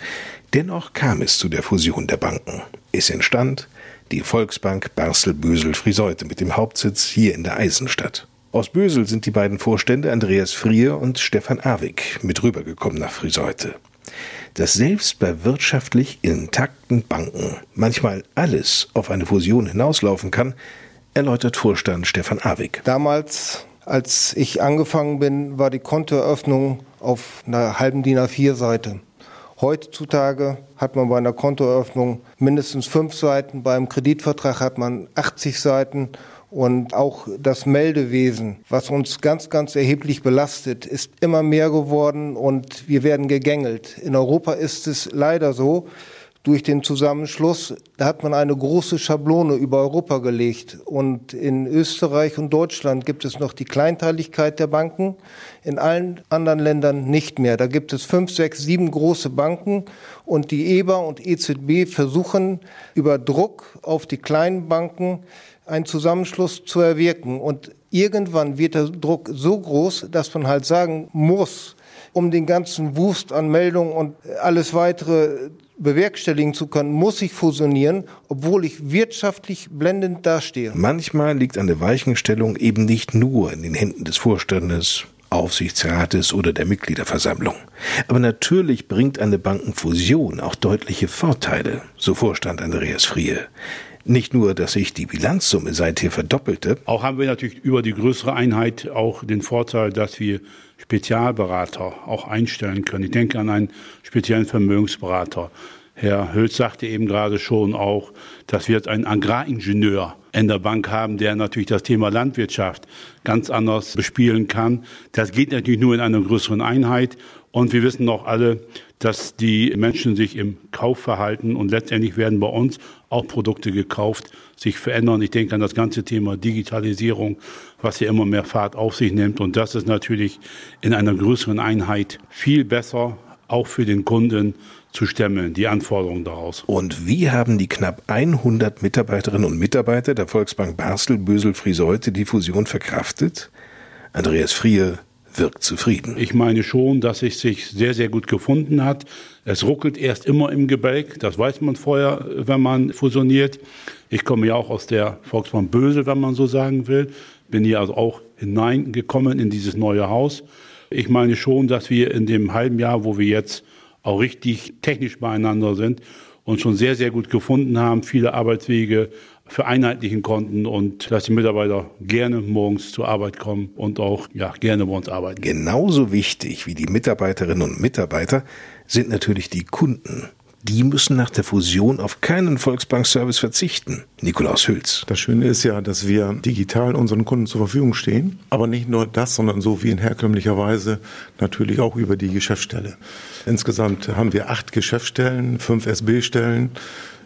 [SPEAKER 1] Dennoch kam es zu der Fusion der Banken. Es entstand die Volksbank Basel-Bösel-Friseute mit dem Hauptsitz hier in der Eisenstadt. Aus Bösel sind die beiden Vorstände Andreas Frier und Stefan Awig mit rübergekommen nach Friseute. Dass selbst bei wirtschaftlich intakten Banken manchmal alles auf eine Fusion hinauslaufen kann, erläutert Vorstand Stefan Awig.
[SPEAKER 9] Damals als ich angefangen bin, war die Kontoeröffnung auf einer halben DIN A4-Seite. Heutzutage hat man bei einer Kontoeröffnung mindestens fünf Seiten, beim Kreditvertrag hat man 80 Seiten und auch das Meldewesen, was uns ganz, ganz erheblich belastet, ist immer mehr geworden und wir werden gegängelt. In Europa ist es leider so, durch den Zusammenschluss hat man eine große Schablone über Europa gelegt. Und in Österreich und Deutschland gibt es noch die Kleinteiligkeit der Banken, in allen anderen Ländern nicht mehr. Da gibt es fünf, sechs, sieben große Banken und die EBA und EZB versuchen über Druck auf die kleinen Banken einen Zusammenschluss zu erwirken. Und irgendwann wird der Druck so groß, dass man halt sagen muss, um den ganzen Wust an Meldungen und alles weitere bewerkstelligen zu können, muss ich fusionieren, obwohl ich wirtschaftlich blendend dastehe.
[SPEAKER 1] Manchmal liegt eine Weichenstellung eben nicht nur in den Händen des Vorstandes, Aufsichtsrates oder der Mitgliederversammlung. Aber natürlich bringt eine Bankenfusion auch deutliche Vorteile, so Vorstand Andreas Frie. Nicht nur, dass sich die Bilanzsumme seither verdoppelte.
[SPEAKER 10] Auch haben wir natürlich über die größere Einheit auch den Vorteil, dass wir Spezialberater auch einstellen können. Ich denke an einen speziellen Vermögensberater. Herr Hülz sagte eben gerade schon auch, dass wir jetzt einen Agraringenieur in der Bank haben, der natürlich das Thema Landwirtschaft ganz anders bespielen kann. Das geht natürlich nur in einer größeren Einheit. Und wir wissen auch alle, dass die Menschen sich im Kaufverhalten und letztendlich werden bei uns auch Produkte gekauft, sich verändern. Ich denke an das ganze Thema Digitalisierung, was ja immer mehr Fahrt auf sich nimmt. Und das ist natürlich in einer größeren Einheit viel besser, auch für den Kunden zu stemmen, die Anforderungen daraus.
[SPEAKER 1] Und wie haben die knapp 100 Mitarbeiterinnen und Mitarbeiter der Volksbank Basel, Bösel, Friseute die Fusion verkraftet? Andreas Frier wirkt zufrieden.
[SPEAKER 10] Ich meine schon, dass es sich sehr, sehr gut gefunden hat. Es ruckelt erst immer im Gebälk, das weiß man vorher, wenn man fusioniert. Ich komme ja auch aus der Volksbank Bösel, wenn man so sagen will. Bin hier also auch hineingekommen in dieses neue Haus. Ich meine schon, dass wir in dem halben Jahr, wo wir jetzt auch richtig technisch beieinander sind und schon sehr, sehr gut gefunden haben, viele Arbeitswege vereinheitlichen konnten und dass die Mitarbeiter gerne morgens zur Arbeit kommen und auch ja, gerne bei uns arbeiten.
[SPEAKER 1] Genauso wichtig wie die Mitarbeiterinnen und Mitarbeiter sind natürlich die Kunden die müssen nach der Fusion auf keinen Volksbank-Service verzichten. Nikolaus Hülz.
[SPEAKER 6] Das Schöne ist ja, dass wir digital unseren Kunden zur Verfügung stehen. Aber nicht nur das, sondern so wie in herkömmlicher Weise natürlich auch über die Geschäftsstelle. Insgesamt haben wir acht Geschäftsstellen, fünf SB-Stellen,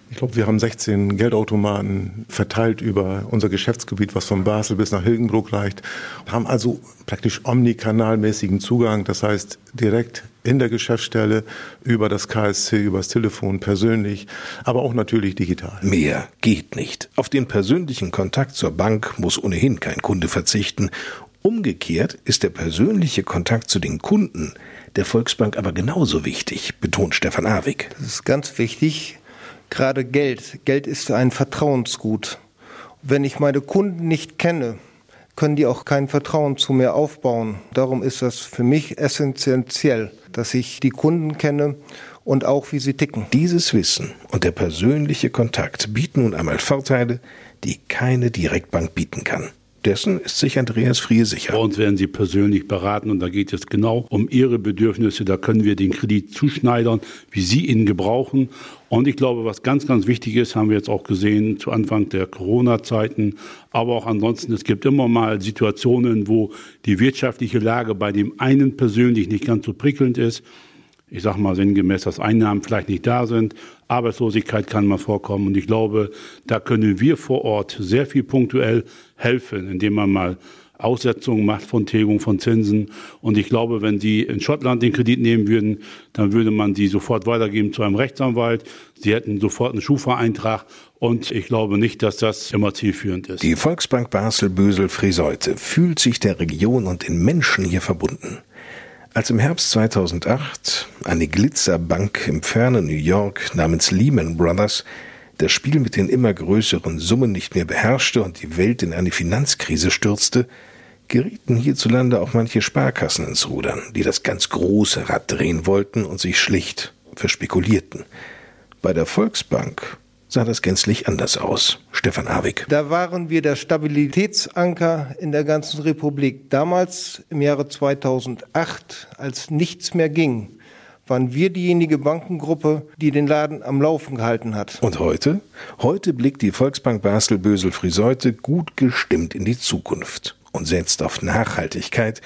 [SPEAKER 6] ich glaube, wir haben 16 Geldautomaten verteilt über unser Geschäftsgebiet, was von Basel bis nach Hilgenbruck reicht. Haben also praktisch omnikanalmäßigen Zugang. Das heißt, direkt in der Geschäftsstelle, über das KSC, über das Telefon, persönlich, aber auch natürlich digital.
[SPEAKER 1] Mehr geht nicht. Auf den persönlichen Kontakt zur Bank muss ohnehin kein Kunde verzichten. Umgekehrt ist der persönliche Kontakt zu den Kunden der Volksbank aber genauso wichtig, betont Stefan Awig.
[SPEAKER 9] Das ist ganz wichtig gerade Geld. Geld ist ein Vertrauensgut. Wenn ich meine Kunden nicht kenne, können die auch kein Vertrauen zu mir aufbauen. Darum ist das für mich essentiell, dass ich die Kunden kenne und auch wie sie ticken.
[SPEAKER 1] Dieses Wissen und der persönliche Kontakt bieten nun einmal Vorteile, die keine Direktbank bieten kann. Dessen ist sich Andreas Frie sicher.
[SPEAKER 10] Bei uns werden Sie persönlich beraten und da geht es genau um Ihre Bedürfnisse. Da können wir den Kredit zuschneidern, wie Sie ihn gebrauchen. Und ich glaube, was ganz, ganz wichtig ist, haben wir jetzt auch gesehen zu Anfang der Corona-Zeiten, aber auch ansonsten, es gibt immer mal Situationen, wo die wirtschaftliche Lage bei dem einen persönlich nicht ganz so prickelnd ist ich sage mal sinngemäß, dass Einnahmen vielleicht nicht da sind, Arbeitslosigkeit kann mal vorkommen. Und ich glaube, da können wir vor Ort sehr viel punktuell helfen, indem man mal Aussetzungen macht von Tilgung von Zinsen. Und ich glaube, wenn Sie in Schottland den Kredit nehmen würden, dann würde man die sofort weitergeben zu einem Rechtsanwalt. Sie hätten sofort einen Schufa-Eintrag. Und ich glaube nicht, dass das immer zielführend ist.
[SPEAKER 1] Die Volksbank Basel-Bösel-Friseute fühlt sich der Region und den Menschen hier verbunden. Als im Herbst 2008 eine Glitzerbank im fernen New York namens Lehman Brothers das Spiel mit den immer größeren Summen nicht mehr beherrschte und die Welt in eine Finanzkrise stürzte, gerieten hierzulande auch manche Sparkassen ins Rudern, die das ganz große Rad drehen wollten und sich schlicht verspekulierten. Bei der Volksbank sah das gänzlich anders aus. Stefan Awig.
[SPEAKER 9] Da waren wir der Stabilitätsanker in der ganzen Republik. Damals im Jahre 2008, als nichts mehr ging, waren wir diejenige Bankengruppe, die den Laden am Laufen gehalten hat.
[SPEAKER 1] Und heute? Heute blickt die Volksbank Basel-Bösel-Friseute gut gestimmt in die Zukunft und setzt auf Nachhaltigkeit,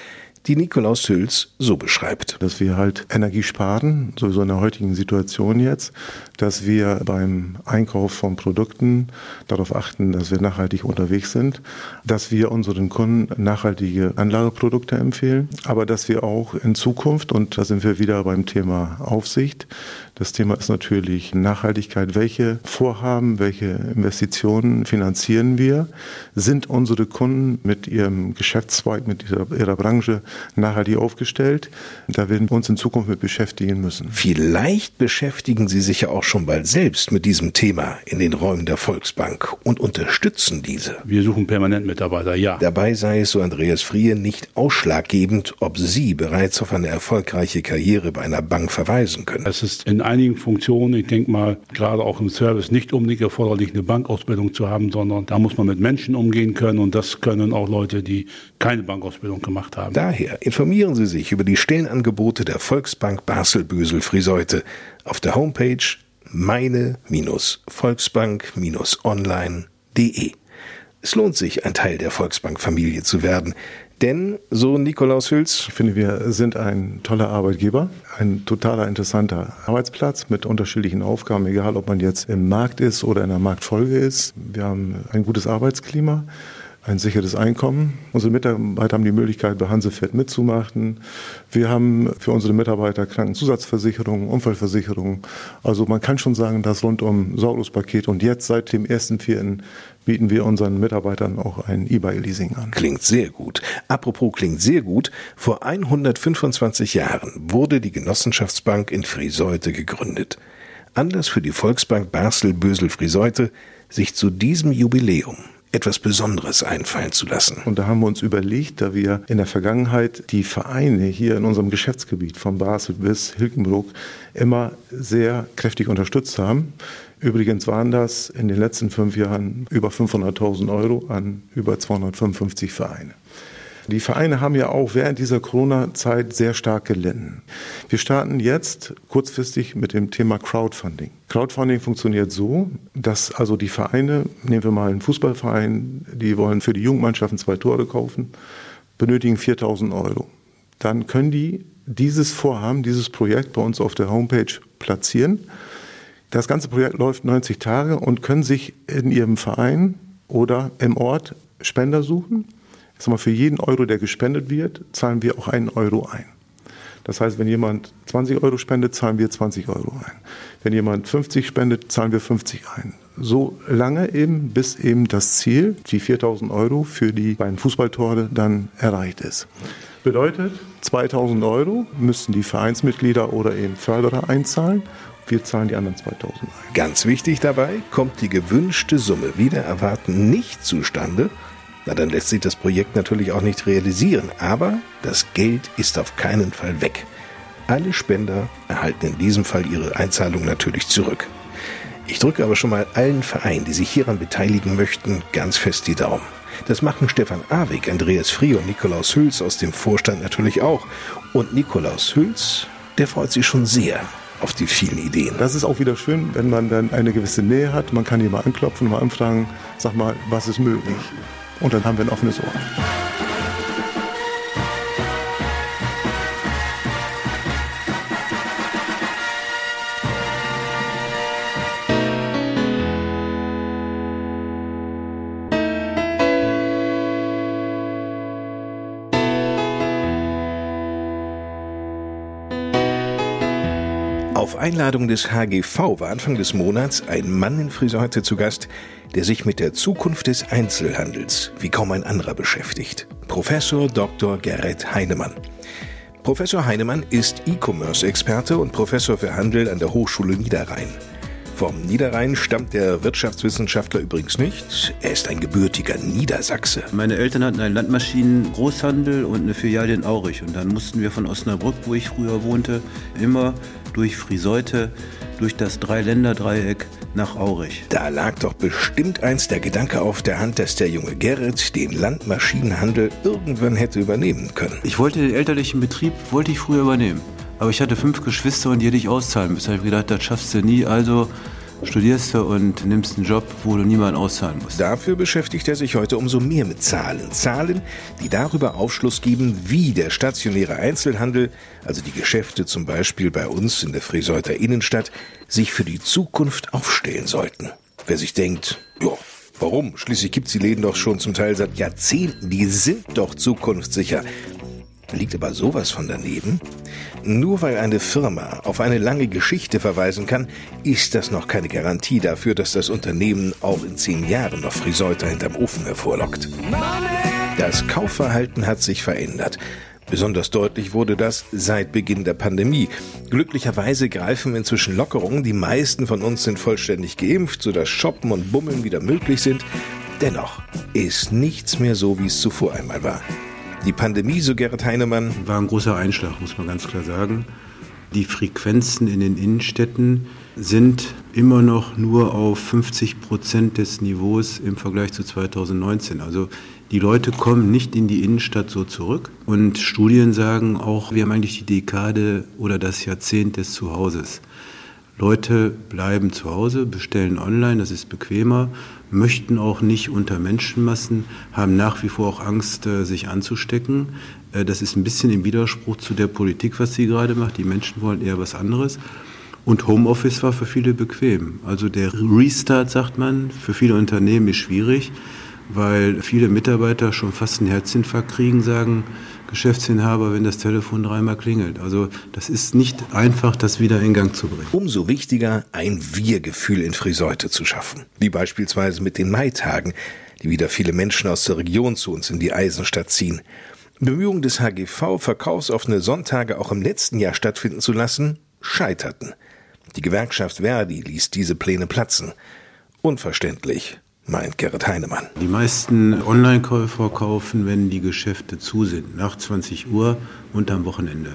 [SPEAKER 1] die Nikolaus Hüls so beschreibt.
[SPEAKER 6] Dass wir halt Energie sparen, sowieso in der heutigen Situation jetzt, dass wir beim Einkauf von Produkten darauf achten, dass wir nachhaltig unterwegs sind, dass wir unseren Kunden nachhaltige Anlageprodukte empfehlen, aber dass wir auch in Zukunft, und da sind wir wieder beim Thema Aufsicht, das Thema ist natürlich Nachhaltigkeit. Welche Vorhaben, welche Investitionen finanzieren wir? Sind unsere Kunden mit ihrem Geschäftszweig, mit ihrer, ihrer Branche nachhaltig aufgestellt. Da werden wir uns in Zukunft mit beschäftigen müssen.
[SPEAKER 1] Vielleicht beschäftigen Sie sich ja auch schon bald selbst mit diesem Thema in den Räumen der Volksbank und unterstützen diese.
[SPEAKER 10] Wir suchen permanent Mitarbeiter, ja.
[SPEAKER 1] Dabei sei es, so Andreas Frie, nicht ausschlaggebend, ob Sie bereits auf eine erfolgreiche Karriere bei einer Bank verweisen können.
[SPEAKER 10] Es ist in einigen Funktionen, ich denke mal, gerade auch im Service nicht unbedingt erforderlich, eine Bankausbildung zu haben, sondern da muss man mit Menschen umgehen können und das können auch Leute, die keine Bankausbildung gemacht haben.
[SPEAKER 1] Daher informieren Sie sich über die Stellenangebote der Volksbank Basel-Bösel-Friseute auf der Homepage meine-volksbank-online.de. Es lohnt sich, ein Teil der Volksbank-Familie zu werden. Denn, so Nikolaus Hüls,
[SPEAKER 6] Ich finde, wir sind ein toller Arbeitgeber, ein totaler interessanter Arbeitsplatz mit unterschiedlichen Aufgaben, egal ob man jetzt im Markt ist oder in der Marktfolge ist. Wir haben ein gutes Arbeitsklima, ein sicheres Einkommen. Unsere Mitarbeiter haben die Möglichkeit, bei Hansefett mitzumachen. Wir haben für unsere Mitarbeiter Krankenzusatzversicherung, Unfallversicherung. Also man kann schon sagen, das rundum Sorglospaket. Und jetzt seit dem 1.4. bieten wir unseren Mitarbeitern auch ein E-Bike-Leasing an.
[SPEAKER 1] Klingt sehr gut. Apropos klingt sehr gut. Vor 125 Jahren wurde die Genossenschaftsbank in Friseute gegründet. Anlass für die Volksbank Basel-Bösel-Friseute, sich zu diesem Jubiläum etwas Besonderes einfallen zu lassen.
[SPEAKER 6] Und da haben wir uns überlegt, da wir in der Vergangenheit die Vereine hier in unserem Geschäftsgebiet von Basel bis Hilkenbrook immer sehr kräftig unterstützt haben. Übrigens waren das in den letzten fünf Jahren über 500.000 Euro an über 255 Vereine. Die Vereine haben ja auch während dieser Corona-Zeit sehr stark gelitten. Wir starten jetzt kurzfristig mit dem Thema Crowdfunding. Crowdfunding funktioniert so, dass also die Vereine, nehmen wir mal einen Fußballverein, die wollen für die Jugendmannschaften zwei Tore kaufen, benötigen 4000 Euro. Dann können die dieses Vorhaben, dieses Projekt bei uns auf der Homepage platzieren. Das ganze Projekt läuft 90 Tage und können sich in ihrem Verein oder im Ort Spender suchen. Sag mal, für jeden Euro, der gespendet wird, zahlen wir auch einen Euro ein. Das heißt, wenn jemand 20 Euro spendet, zahlen wir 20 Euro ein. Wenn jemand 50 spendet, zahlen wir 50 ein. So lange eben, bis eben das Ziel, die 4000 Euro für die beiden Fußballtore, dann erreicht ist. Bedeutet, 2000 Euro müssten die Vereinsmitglieder oder eben Förderer einzahlen. Wir zahlen die anderen 2000 ein.
[SPEAKER 1] Ganz wichtig dabei, kommt die gewünschte Summe wieder erwarten nicht zustande, na dann lässt sich das Projekt natürlich auch nicht realisieren, aber das Geld ist auf keinen Fall weg. Alle Spender erhalten in diesem Fall ihre Einzahlung natürlich zurück. Ich drücke aber schon mal allen Vereinen, die sich hieran beteiligen möchten, ganz fest die Daumen. Das machen Stefan Awig, Andreas Frie und Nikolaus Hüls aus dem Vorstand natürlich auch. Und Nikolaus Hüls, der freut sich schon sehr auf die vielen Ideen.
[SPEAKER 6] Das ist auch wieder schön, wenn man dann eine gewisse Nähe hat. Man kann hier mal anklopfen, mal anfragen, sag mal, was ist möglich? Und dann haben wir ein offenes Ohr.
[SPEAKER 1] Auf Einladung des HGV war Anfang des Monats ein Mann in Friseute zu Gast, der sich mit der Zukunft des Einzelhandels wie kaum ein anderer beschäftigt. Professor Dr. Gerrit Heinemann. Professor Heinemann ist E-Commerce-Experte und Professor für Handel an der Hochschule Niederrhein. Vom Niederrhein stammt der Wirtschaftswissenschaftler übrigens nicht. Er ist ein gebürtiger Niedersachse.
[SPEAKER 7] Meine Eltern hatten einen Landmaschinen-Großhandel und eine Filiale in Aurich. Und dann mussten wir von Osnabrück, wo ich früher wohnte, immer durch Friseute, durch das Dreiländerdreieck nach Aurich.
[SPEAKER 1] Da lag doch bestimmt einst der Gedanke auf der Hand, dass der junge Gerrit den Landmaschinenhandel irgendwann hätte übernehmen können.
[SPEAKER 7] Ich wollte den elterlichen Betrieb, wollte ich früher übernehmen. Aber ich hatte fünf Geschwister und die hätte ich auszahlen müssen. Da habe ich gedacht, das schaffst du nie. Also studierst du und nimmst einen Job, wo du niemanden auszahlen musst.
[SPEAKER 1] Dafür beschäftigt er sich heute umso mehr mit Zahlen. Zahlen, die darüber Aufschluss geben, wie der stationäre Einzelhandel, also die Geschäfte zum Beispiel bei uns in der Friseuter Innenstadt, sich für die Zukunft aufstellen sollten. Wer sich denkt, ja, warum? Schließlich gibt's die Läden doch schon zum Teil seit Jahrzehnten, die sind doch zukunftssicher. Liegt aber sowas von daneben? Nur weil eine Firma auf eine lange Geschichte verweisen kann, ist das noch keine Garantie dafür, dass das Unternehmen auch in zehn Jahren noch Friseuter hinterm Ofen hervorlockt. Das Kaufverhalten hat sich verändert. Besonders deutlich wurde das seit Beginn der Pandemie. Glücklicherweise greifen inzwischen Lockerungen. Die meisten von uns sind vollständig geimpft, sodass Shoppen und Bummeln wieder möglich sind. Dennoch ist nichts mehr so, wie es zuvor einmal war. Die Pandemie, so Gerrit Heinemann,
[SPEAKER 7] war ein großer Einschlag, muss man ganz klar sagen. Die Frequenzen in den Innenstädten sind immer noch nur auf 50 Prozent des Niveaus im Vergleich zu 2019. Also die Leute kommen nicht in die Innenstadt so zurück. Und Studien sagen auch, wir haben eigentlich die Dekade oder das Jahrzehnt des Zuhauses. Leute bleiben zu Hause, bestellen online, das ist bequemer, möchten auch nicht unter Menschenmassen, haben nach wie vor auch Angst, äh, sich anzustecken. Äh, das ist ein bisschen im Widerspruch zu der Politik, was sie gerade macht. Die Menschen wollen eher was anderes. Und Homeoffice war für viele bequem. Also der Restart, sagt man, für viele Unternehmen ist schwierig, weil viele Mitarbeiter schon fast einen Herzinfarkt kriegen, sagen Geschäftsinhaber, wenn das Telefon dreimal klingelt. Also das ist nicht einfach, das wieder in Gang zu bringen.
[SPEAKER 1] Umso wichtiger, ein Wir-Gefühl in Friseute zu schaffen. Wie beispielsweise mit den Maitagen, die wieder viele Menschen aus der Region zu uns in die Eisenstadt ziehen. Bemühungen des HGV, verkaufsoffene Sonntage auch im letzten Jahr stattfinden zu lassen, scheiterten. Die Gewerkschaft Verdi ließ diese Pläne platzen. Unverständlich, meint Gerrit Heinemann.
[SPEAKER 7] Die meisten Online-Käufer kaufen, wenn die Geschäfte zu sind, nach 20 Uhr und am Wochenende.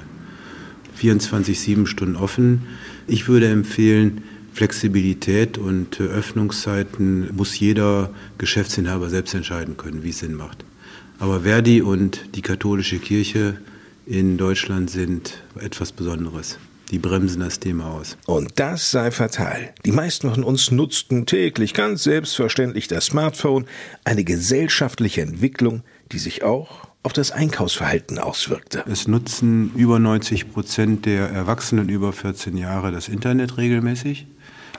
[SPEAKER 7] 24, 7 Stunden offen. Ich würde empfehlen, Flexibilität und Öffnungszeiten muss jeder Geschäftsinhaber selbst entscheiden können, wie es Sinn macht. Aber Verdi und die katholische Kirche in Deutschland sind etwas Besonderes. Die bremsen das Thema aus.
[SPEAKER 1] Und das sei fatal. Die meisten von uns nutzten täglich ganz selbstverständlich das Smartphone, eine gesellschaftliche Entwicklung, die sich auch auf das Einkaufsverhalten auswirkte.
[SPEAKER 7] Es nutzen über 90 Prozent der Erwachsenen über 14 Jahre das Internet regelmäßig.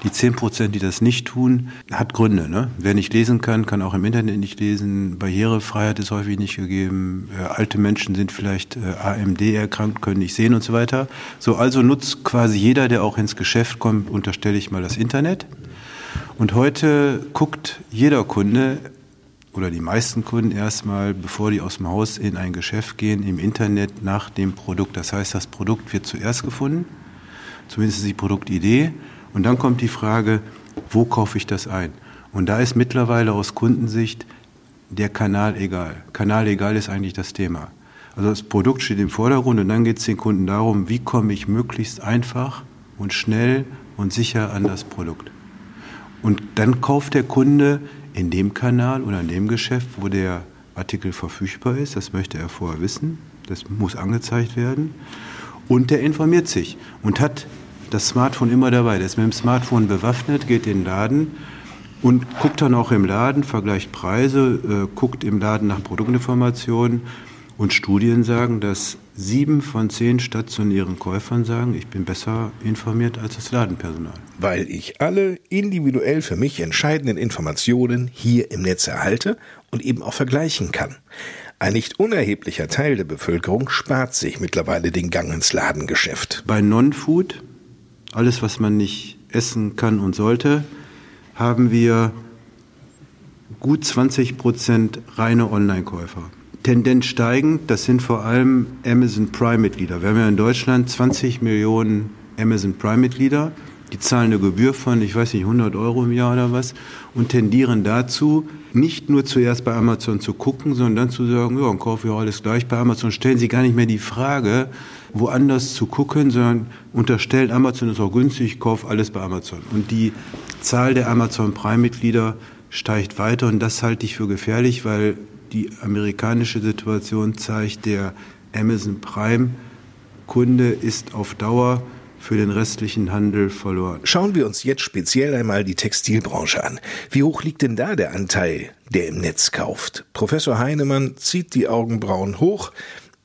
[SPEAKER 7] Die 10 Prozent, die das nicht tun, hat Gründe. Ne? Wer nicht lesen kann, kann auch im Internet nicht lesen. Barrierefreiheit ist häufig nicht gegeben. Äh, alte Menschen sind vielleicht äh, AMD erkrankt, können nicht sehen und so weiter. So, also nutzt quasi jeder, der auch ins Geschäft kommt, unterstelle ich mal das Internet. Und heute guckt jeder Kunde oder die meisten Kunden erstmal, bevor die aus dem Haus in ein Geschäft gehen, im Internet nach dem Produkt. Das heißt, das Produkt wird zuerst gefunden, zumindest die Produktidee. Und dann kommt die Frage, wo kaufe ich das ein? Und da ist mittlerweile aus Kundensicht der Kanal egal. Kanal egal ist eigentlich das Thema. Also das Produkt steht im Vordergrund und dann geht es den Kunden darum, wie komme ich möglichst einfach und schnell und sicher an das Produkt. Und dann kauft der Kunde in dem Kanal oder in dem Geschäft, wo der Artikel verfügbar ist. Das möchte er vorher wissen. Das muss angezeigt werden. Und der informiert sich und hat das Smartphone immer dabei. Der ist mit dem Smartphone bewaffnet, geht in den Laden und guckt dann auch im Laden, vergleicht Preise, äh, guckt im Laden nach Produktinformationen. Und Studien sagen, dass sieben von zehn stationären Käufern sagen, ich bin besser informiert als das Ladenpersonal.
[SPEAKER 1] Weil ich alle individuell für mich entscheidenden Informationen hier im Netz erhalte und eben auch vergleichen kann. Ein nicht unerheblicher Teil der Bevölkerung spart sich mittlerweile den Gang ins Ladengeschäft.
[SPEAKER 7] Bei Non-Food alles, was man nicht essen kann und sollte, haben wir gut 20 Prozent reine Online-Käufer. Tendenz steigend, das sind vor allem Amazon Prime-Mitglieder. Wir haben ja in Deutschland 20 Millionen Amazon Prime-Mitglieder. Die zahlen eine Gebühr von, ich weiß nicht, 100 Euro im Jahr oder was und tendieren dazu, nicht nur zuerst bei Amazon zu gucken, sondern dann zu sagen, ja, dann kaufe ich auch alles gleich bei Amazon. Stellen Sie gar nicht mehr die Frage, woanders zu gucken, sondern unterstellen, Amazon ist auch günstig, ich kaufe alles bei Amazon. Und die Zahl der Amazon Prime-Mitglieder steigt weiter und das halte ich für gefährlich, weil die amerikanische Situation zeigt, der Amazon Prime-Kunde ist auf Dauer für den restlichen Handel verloren.
[SPEAKER 1] Schauen wir uns jetzt speziell einmal die Textilbranche an. Wie hoch liegt denn da der Anteil, der im Netz kauft? Professor Heinemann zieht die Augenbrauen hoch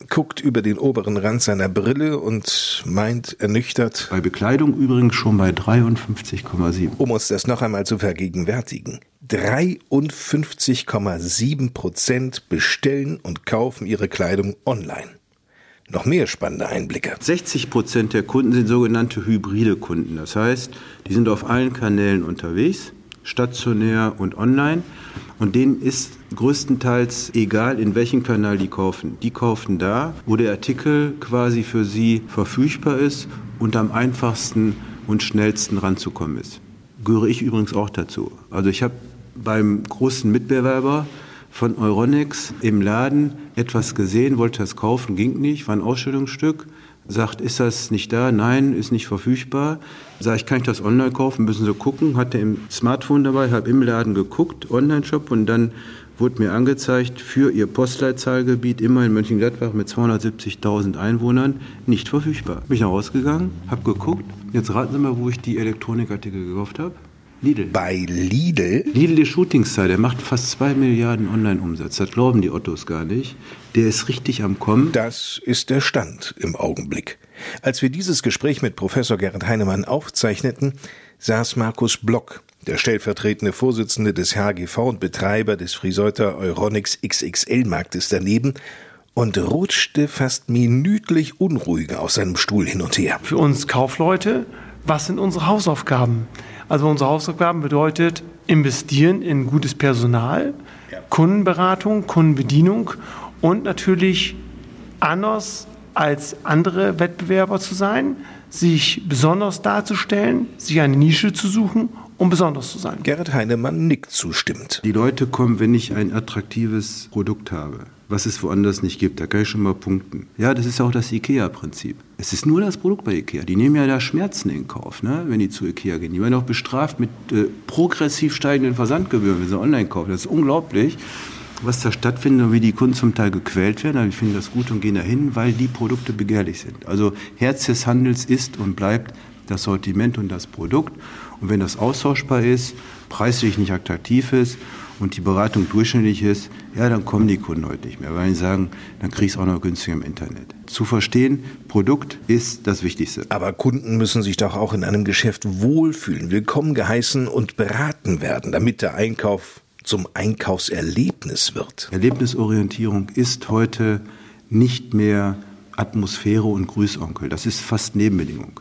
[SPEAKER 1] guckt über den oberen Rand seiner Brille und meint ernüchtert.
[SPEAKER 7] Bei Bekleidung übrigens schon bei 53,7.
[SPEAKER 1] Um uns das noch einmal zu vergegenwärtigen. 53,7 Prozent bestellen und kaufen ihre Kleidung online. Noch mehr spannende Einblicke.
[SPEAKER 7] 60 Prozent der Kunden sind sogenannte hybride Kunden. Das heißt, die sind auf allen Kanälen unterwegs, stationär und online. Und denen ist größtenteils egal, in welchem Kanal die kaufen. Die kaufen da, wo der Artikel quasi für sie verfügbar ist und am einfachsten und schnellsten ranzukommen ist. Gehöre ich übrigens auch dazu. Also ich habe beim großen Mitbewerber von Euronics im Laden etwas gesehen, wollte das kaufen, ging nicht, war ein Ausstellungsstück. Sagt, ist das nicht da? Nein, ist nicht verfügbar. Sag ich, kann ich das online kaufen? Müssen Sie gucken. Hatte im Smartphone dabei, habe im Laden geguckt, Online-Shop und dann wurde mir angezeigt, für Ihr Postleitzahlgebiet immer in Mönchengladbach mit 270.000 Einwohnern nicht verfügbar. Bin ich nach rausgegangen, habe geguckt. Jetzt raten Sie mal, wo ich die Elektronikartikel gekauft habe.
[SPEAKER 1] Lidl. Bei Lidl?
[SPEAKER 7] Lidl die Shootingstar, der macht fast zwei Milliarden Online-Umsatz. Das glauben die Ottos gar nicht. Der ist richtig am Kommen.
[SPEAKER 1] Das ist der Stand im Augenblick. Als wir dieses Gespräch mit Professor Gerhard Heinemann aufzeichneten, saß Markus Block, der stellvertretende Vorsitzende des HGV und Betreiber des Friseuter Euronics XXL-Marktes daneben und rutschte fast minütlich unruhig aus seinem Stuhl hin und her.
[SPEAKER 2] Für uns Kaufleute, was sind unsere Hausaufgaben? Also unsere Hausaufgaben bedeutet investieren in gutes Personal, Kundenberatung, Kundenbedienung und natürlich anders als andere Wettbewerber zu sein, sich besonders darzustellen, sich eine Nische zu suchen um besonders zu sein.
[SPEAKER 1] Gerrit Heinemann nickt zustimmend.
[SPEAKER 7] Die Leute kommen, wenn ich ein attraktives Produkt habe, was es woanders nicht gibt. Da kann ich schon mal punkten. Ja, das ist auch das IKEA-Prinzip. Es ist nur das Produkt bei IKEA. Die nehmen ja da Schmerzen in Kauf, ne, wenn die zu IKEA gehen. Die werden auch bestraft mit äh, progressiv steigenden Versandgebühren, wenn sie online kaufen. Das ist unglaublich was da stattfindet und wie die Kunden zum Teil gequält werden. Aber ich finde das gut und gehen dahin, weil die Produkte begehrlich sind. Also Herz des Handels ist und bleibt das Sortiment und das Produkt. Und wenn das austauschbar ist, preislich nicht attraktiv ist und die Beratung durchschnittlich ist, ja, dann kommen die Kunden heute nicht mehr, weil die sagen, dann ich es auch noch günstiger im Internet. Zu verstehen, Produkt ist das Wichtigste.
[SPEAKER 1] Aber Kunden müssen sich doch auch in einem Geschäft wohlfühlen, willkommen geheißen und beraten werden, damit der Einkauf zum Einkaufserlebnis wird.
[SPEAKER 7] Erlebnisorientierung ist heute nicht mehr Atmosphäre und Grüßonkel. Das ist fast Nebenbedingung.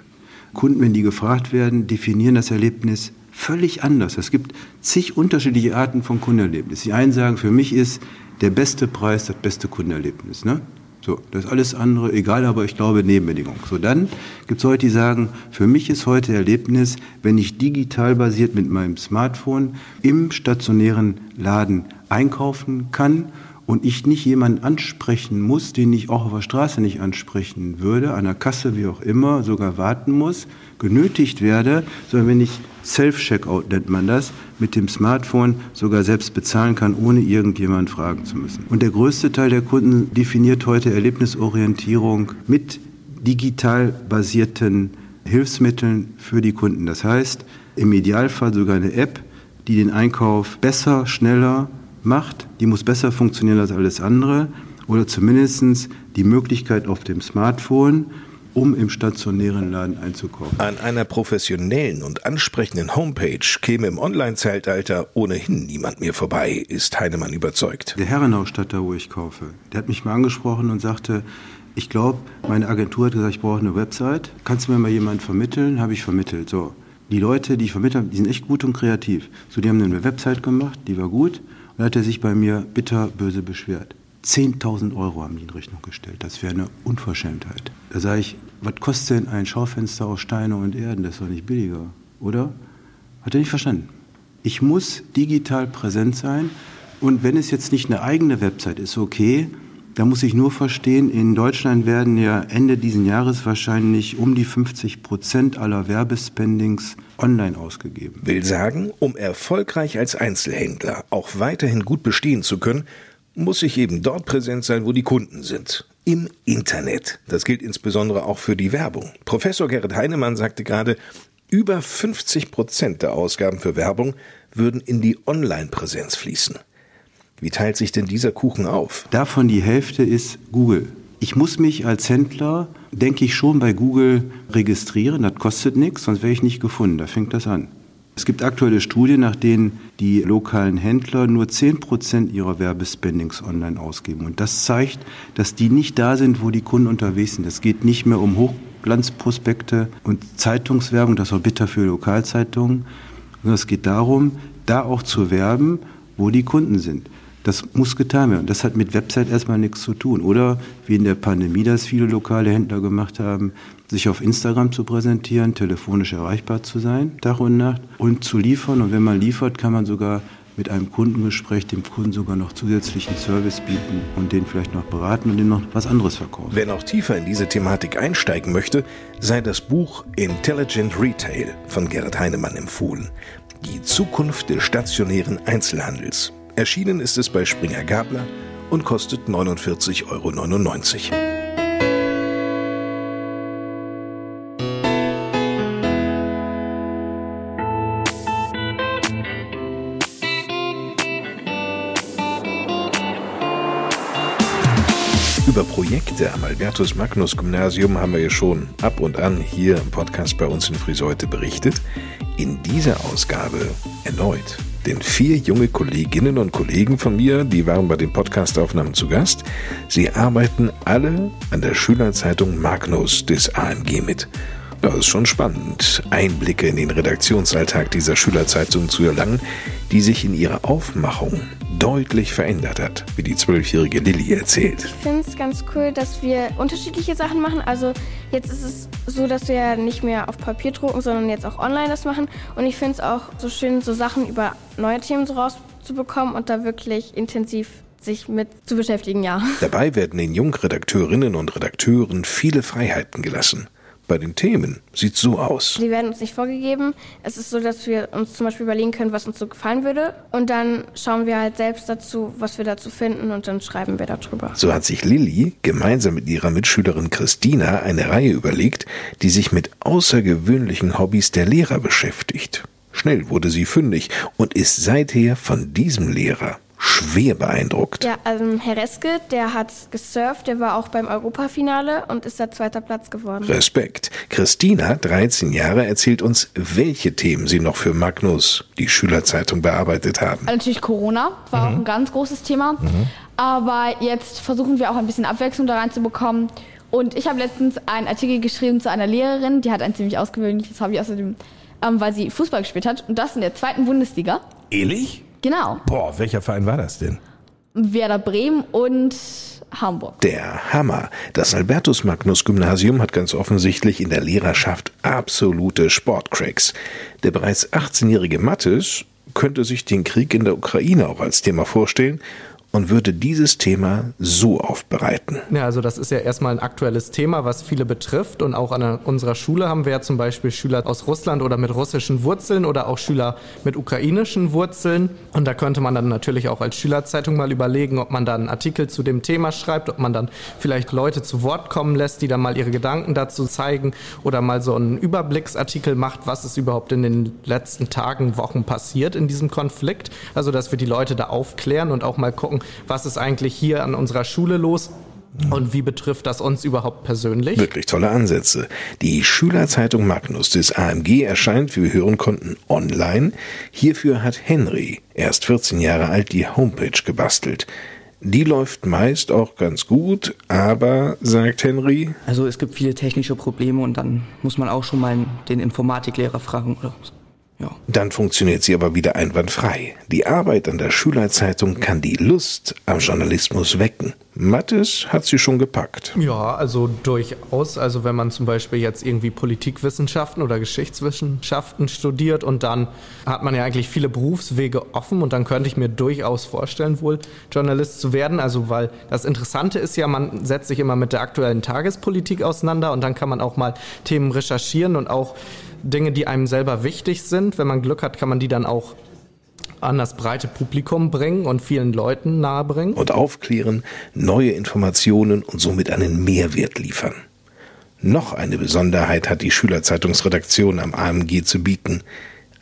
[SPEAKER 7] Kunden, wenn die gefragt werden, definieren das Erlebnis völlig anders. Es gibt zig unterschiedliche Arten von Kundenerlebnis. Die einen sagen, für mich ist der beste Preis das beste Kundenerlebnis. Ne? So, das ist alles andere egal, aber ich glaube Nebenbedingung. So, dann gibt es Leute, die sagen, für mich ist heute Erlebnis, wenn ich digital basiert mit meinem Smartphone im stationären Laden einkaufen kann und ich nicht jemanden ansprechen muss, den ich auch auf der Straße nicht ansprechen würde, an der Kasse, wie auch immer, sogar warten muss, genötigt werde, sondern wenn ich Self-Checkout nennt man das, mit dem Smartphone sogar selbst bezahlen kann, ohne irgendjemand fragen zu müssen. Und der größte Teil der Kunden definiert heute Erlebnisorientierung mit digital basierten Hilfsmitteln für die Kunden. Das heißt, im Idealfall sogar eine App, die den Einkauf besser, schneller macht, die muss besser funktionieren als alles andere oder zumindest die Möglichkeit auf dem Smartphone, um im stationären Laden einzukaufen.
[SPEAKER 1] An einer professionellen und ansprechenden Homepage käme im Online-Zeitalter ohnehin niemand mehr vorbei, ist Heinemann überzeugt.
[SPEAKER 7] Der Herrenausstatter, wo ich kaufe, der hat mich mal angesprochen und sagte, ich glaube, meine Agentur hat gesagt, ich brauche eine Website. Kannst du mir mal jemanden vermitteln? Habe ich vermittelt. So. Die Leute, die ich vermittelt habe, die sind echt gut und kreativ. So, die haben eine Website gemacht, die war gut. Und hat er sich bei mir bitterböse beschwert. 10.000 Euro haben die in Rechnung gestellt. Das wäre eine Unverschämtheit. Da sage ich, was kostet denn ein Schaufenster aus Steine und Erden? Das ist doch nicht billiger, oder? Hat er nicht verstanden. Ich muss digital präsent sein. Und wenn es jetzt nicht eine eigene Website ist, okay, da muss ich nur verstehen, in Deutschland werden ja Ende diesen Jahres wahrscheinlich um die 50 Prozent aller Werbespendings online ausgegeben.
[SPEAKER 1] Will sagen, um erfolgreich als Einzelhändler auch weiterhin gut bestehen zu können, muss ich eben dort präsent sein, wo die Kunden sind. Im Internet. Das gilt insbesondere auch für die Werbung. Professor Gerrit Heinemann sagte gerade, über 50 Prozent der Ausgaben für Werbung würden in die Online-Präsenz fließen. Wie teilt sich denn dieser Kuchen auf?
[SPEAKER 7] Davon die Hälfte ist Google. Ich muss mich als Händler, denke ich, schon bei Google registrieren. Das kostet nichts, sonst wäre ich nicht gefunden. Da fängt das an. Es gibt aktuelle Studien, nach denen die lokalen Händler nur 10% ihrer Werbespendings online ausgeben. Und das zeigt, dass die nicht da sind, wo die Kunden unterwegs sind. Es geht nicht mehr um Hochglanzprospekte und Zeitungswerbung, das auch bitter für Lokalzeitungen, sondern es geht darum, da auch zu werben, wo die Kunden sind. Das muss getan werden. Das hat mit Website erstmal nichts zu tun. Oder wie in der Pandemie das viele lokale Händler gemacht haben, sich auf Instagram zu präsentieren, telefonisch erreichbar zu sein, Tag und Nacht und zu liefern. Und wenn man liefert, kann man sogar mit einem Kundengespräch dem Kunden sogar noch zusätzlichen Service bieten und den vielleicht noch beraten und dem noch was anderes verkaufen.
[SPEAKER 1] Wer noch tiefer in diese Thematik einsteigen möchte, sei das Buch Intelligent Retail von Gerrit Heinemann empfohlen. Die Zukunft des stationären Einzelhandels. Erschienen ist es bei Springer Gabler und kostet 49,99 Euro. Über Projekte am Albertus Magnus Gymnasium haben wir ja schon ab und an hier im Podcast bei uns in Friseute berichtet. In dieser Ausgabe erneut. Denn vier junge Kolleginnen und Kollegen von mir, die waren bei den Podcastaufnahmen zu Gast. Sie arbeiten alle an der Schülerzeitung Magnus des AMG mit. Das ist schon spannend, Einblicke in den Redaktionsalltag dieser Schülerzeitung zu erlangen, die sich in ihrer Aufmachung deutlich verändert hat, wie die zwölfjährige Lilly erzählt.
[SPEAKER 8] Ich finde es ganz cool, dass wir unterschiedliche Sachen machen. Also jetzt ist es so, dass wir nicht mehr auf Papier drucken, sondern jetzt auch online das machen. Und ich finde es auch so schön, so Sachen über neue Themen so rauszubekommen und da wirklich intensiv sich mit zu beschäftigen, ja.
[SPEAKER 1] Dabei werden den Jungredakteurinnen und Redakteuren viele Freiheiten gelassen bei den Themen sieht so aus.
[SPEAKER 8] Die werden uns nicht vorgegeben. Es ist so, dass wir uns zum Beispiel überlegen können, was uns so gefallen würde. Und dann schauen wir halt selbst dazu, was wir dazu finden und dann schreiben wir darüber.
[SPEAKER 1] So hat sich Lilly gemeinsam mit ihrer Mitschülerin Christina eine Reihe überlegt, die sich mit außergewöhnlichen Hobbys der Lehrer beschäftigt. Schnell wurde sie fündig und ist seither von diesem Lehrer schwer beeindruckt.
[SPEAKER 8] Ja, also Herr Reske, der hat gesurft, der war auch beim Europafinale und ist da zweiter Platz geworden.
[SPEAKER 1] Respekt. Christina, 13 Jahre, erzählt uns, welche Themen sie noch für Magnus, die Schülerzeitung, bearbeitet haben.
[SPEAKER 11] Also natürlich Corona war mhm. auch ein ganz großes Thema. Mhm. Aber jetzt versuchen wir auch ein bisschen Abwechslung da reinzubekommen. Und ich habe letztens einen Artikel geschrieben zu einer Lehrerin, die hat ein ziemlich ausgewöhnliches Hobby außerdem, ähm, weil sie Fußball gespielt hat. Und das in der zweiten Bundesliga.
[SPEAKER 1] Ehrlich?
[SPEAKER 11] Genau.
[SPEAKER 1] Boah, welcher Verein war das denn?
[SPEAKER 11] Werder Bremen und Hamburg.
[SPEAKER 1] Der Hammer. Das Albertus Magnus Gymnasium hat ganz offensichtlich in der Lehrerschaft absolute Sportcracks. Der bereits 18-jährige Mattes könnte sich den Krieg in der Ukraine auch als Thema vorstellen und würde dieses Thema so aufbereiten.
[SPEAKER 12] Ja, also das ist ja erstmal ein aktuelles Thema, was viele betrifft. Und auch an unserer Schule haben wir ja zum Beispiel Schüler aus Russland oder mit russischen Wurzeln oder auch Schüler mit ukrainischen Wurzeln. Und da könnte man dann natürlich auch als Schülerzeitung mal überlegen, ob man dann einen Artikel zu dem Thema schreibt, ob man dann vielleicht Leute zu Wort kommen lässt, die dann mal ihre Gedanken dazu zeigen oder mal so einen Überblicksartikel macht, was ist überhaupt in den letzten Tagen, Wochen passiert in diesem Konflikt. Also dass wir die Leute da aufklären und auch mal gucken, was ist eigentlich hier an unserer Schule los. Und wie betrifft das uns überhaupt persönlich?
[SPEAKER 1] Wirklich tolle Ansätze. Die Schülerzeitung Magnus des AMG erscheint, wie wir hören konnten, online. Hierfür hat Henry, erst 14 Jahre alt, die Homepage gebastelt. Die läuft meist auch ganz gut, aber, sagt Henry.
[SPEAKER 13] Also es gibt viele technische Probleme und dann muss man auch schon mal den Informatiklehrer fragen oder so.
[SPEAKER 1] Ja. Dann funktioniert sie aber wieder einwandfrei. Die Arbeit an der Schülerzeitung kann die Lust am Journalismus wecken. Mattes hat sie schon gepackt.
[SPEAKER 12] Ja, also durchaus. Also wenn man zum Beispiel jetzt irgendwie Politikwissenschaften oder Geschichtswissenschaften studiert und dann hat man ja eigentlich viele Berufswege offen und dann könnte ich mir durchaus vorstellen, wohl Journalist zu werden. Also weil das Interessante ist ja, man setzt sich immer mit der aktuellen Tagespolitik auseinander und dann kann man auch mal Themen recherchieren und auch Dinge, die einem selber wichtig sind. Wenn man Glück hat, kann man die dann auch an das breite Publikum bringen und vielen Leuten nahebringen.
[SPEAKER 1] Und aufklären, neue Informationen und somit einen Mehrwert liefern. Noch eine Besonderheit hat die Schülerzeitungsredaktion am AMG zu bieten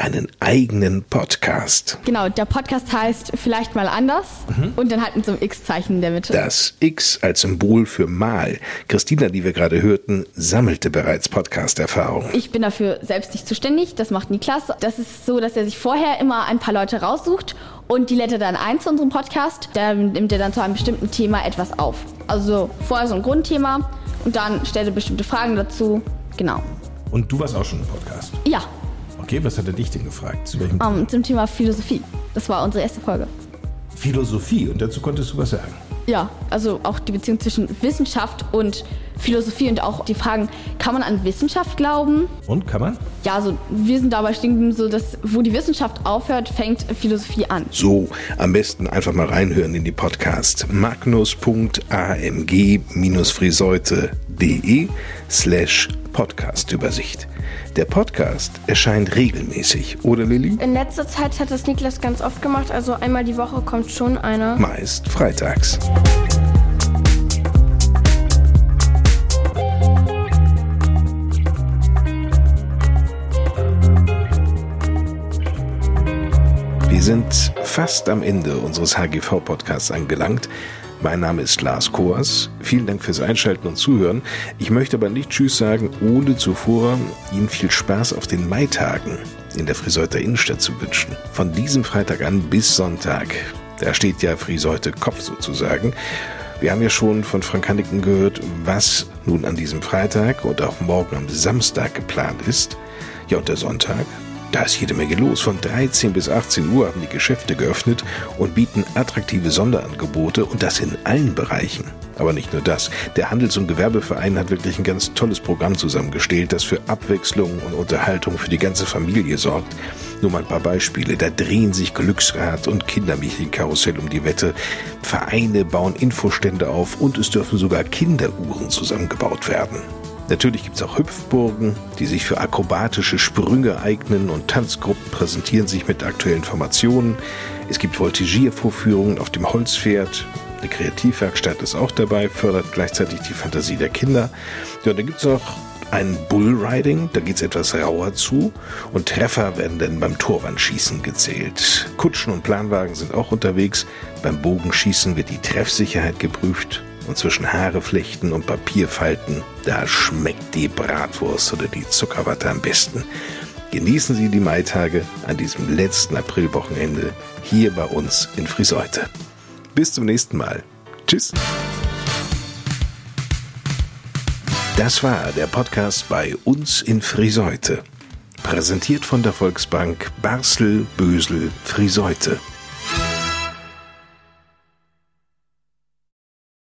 [SPEAKER 1] einen eigenen Podcast.
[SPEAKER 11] Genau, der Podcast heißt Vielleicht mal anders mhm. und dann halt mit so einem X-Zeichen in der Mitte.
[SPEAKER 1] Das X als Symbol für Mal. Christina, die wir gerade hörten, sammelte bereits Podcast-Erfahrung.
[SPEAKER 11] Ich bin dafür selbst nicht zuständig, das macht Niklas. Das ist so, dass er sich vorher immer ein paar Leute raussucht und die lädt er dann ein zu unserem Podcast. Da nimmt er dann zu einem bestimmten Thema etwas auf. Also vorher so ein Grundthema und dann stellt er bestimmte Fragen dazu. Genau.
[SPEAKER 1] Und du warst auch schon im Podcast?
[SPEAKER 11] Ja,
[SPEAKER 1] Okay, was hat er dich denn gefragt?
[SPEAKER 11] Zu welchem um, zum Thema Philosophie. Das war unsere erste Folge.
[SPEAKER 1] Philosophie und dazu konntest du was sagen.
[SPEAKER 11] Ja, also auch die Beziehung zwischen Wissenschaft und Philosophie und auch die Fragen, kann man an Wissenschaft glauben?
[SPEAKER 1] Und kann man?
[SPEAKER 11] Ja, also wir sind dabei stehen so, dass wo die Wissenschaft aufhört, fängt Philosophie an.
[SPEAKER 1] So, am besten einfach mal reinhören in die Podcast. magnus.amg-friseute.de slash Podcastübersicht. Der Podcast erscheint regelmäßig, oder Lilly?
[SPEAKER 8] In letzter Zeit hat das Niklas ganz oft gemacht, also einmal die Woche kommt schon einer.
[SPEAKER 1] Meist freitags. Wir sind fast am Ende unseres HGV-Podcasts angelangt. Mein Name ist Lars Koers. Vielen Dank fürs Einschalten und Zuhören. Ich möchte aber nicht Tschüss sagen, ohne zuvor Ihnen viel Spaß auf den Maitagen in der Friseuter Innenstadt zu wünschen. Von diesem Freitag an bis Sonntag. Da steht ja Friseute Kopf sozusagen. Wir haben ja schon von Frank Hanniken gehört, was nun an diesem Freitag und auch morgen am Samstag geplant ist. Ja, und der Sonntag, da ist jede Menge los. Von 13 bis 18 Uhr haben die Geschäfte geöffnet und bieten attraktive Sonderangebote und das in allen Bereichen. Aber nicht nur das. Der Handels- und Gewerbeverein hat wirklich ein ganz tolles Programm zusammengestellt, das für Abwechslung und Unterhaltung für die ganze Familie sorgt. Nur mal ein paar Beispiele. Da drehen sich Glücksrad und Kindermärchenkarussell um die Wette. Vereine bauen Infostände auf und es dürfen sogar Kinderuhren zusammengebaut werden. Natürlich gibt es auch Hüpfburgen, die sich für akrobatische Sprünge eignen und Tanzgruppen präsentieren sich mit aktuellen Formationen. Es gibt Voltigiervorführungen auf dem Holzpferd. Eine Kreativwerkstatt ist auch dabei, fördert gleichzeitig die Fantasie der Kinder. Ja, und dann gibt es noch ein Bullriding, da geht es etwas rauer zu und Treffer werden dann beim Torwandschießen gezählt. Kutschen und Planwagen sind auch unterwegs. Beim Bogenschießen wird die Treffsicherheit geprüft und zwischen Haare flechten und Papierfalten, da schmeckt die Bratwurst oder die Zuckerwatte am besten. Genießen Sie die Maitage an diesem letzten Aprilwochenende hier bei uns in Friseute. Bis zum nächsten Mal. Tschüss. Das war der Podcast bei uns in Friseute. Präsentiert von der Volksbank Barsel, Bösel, Friseute.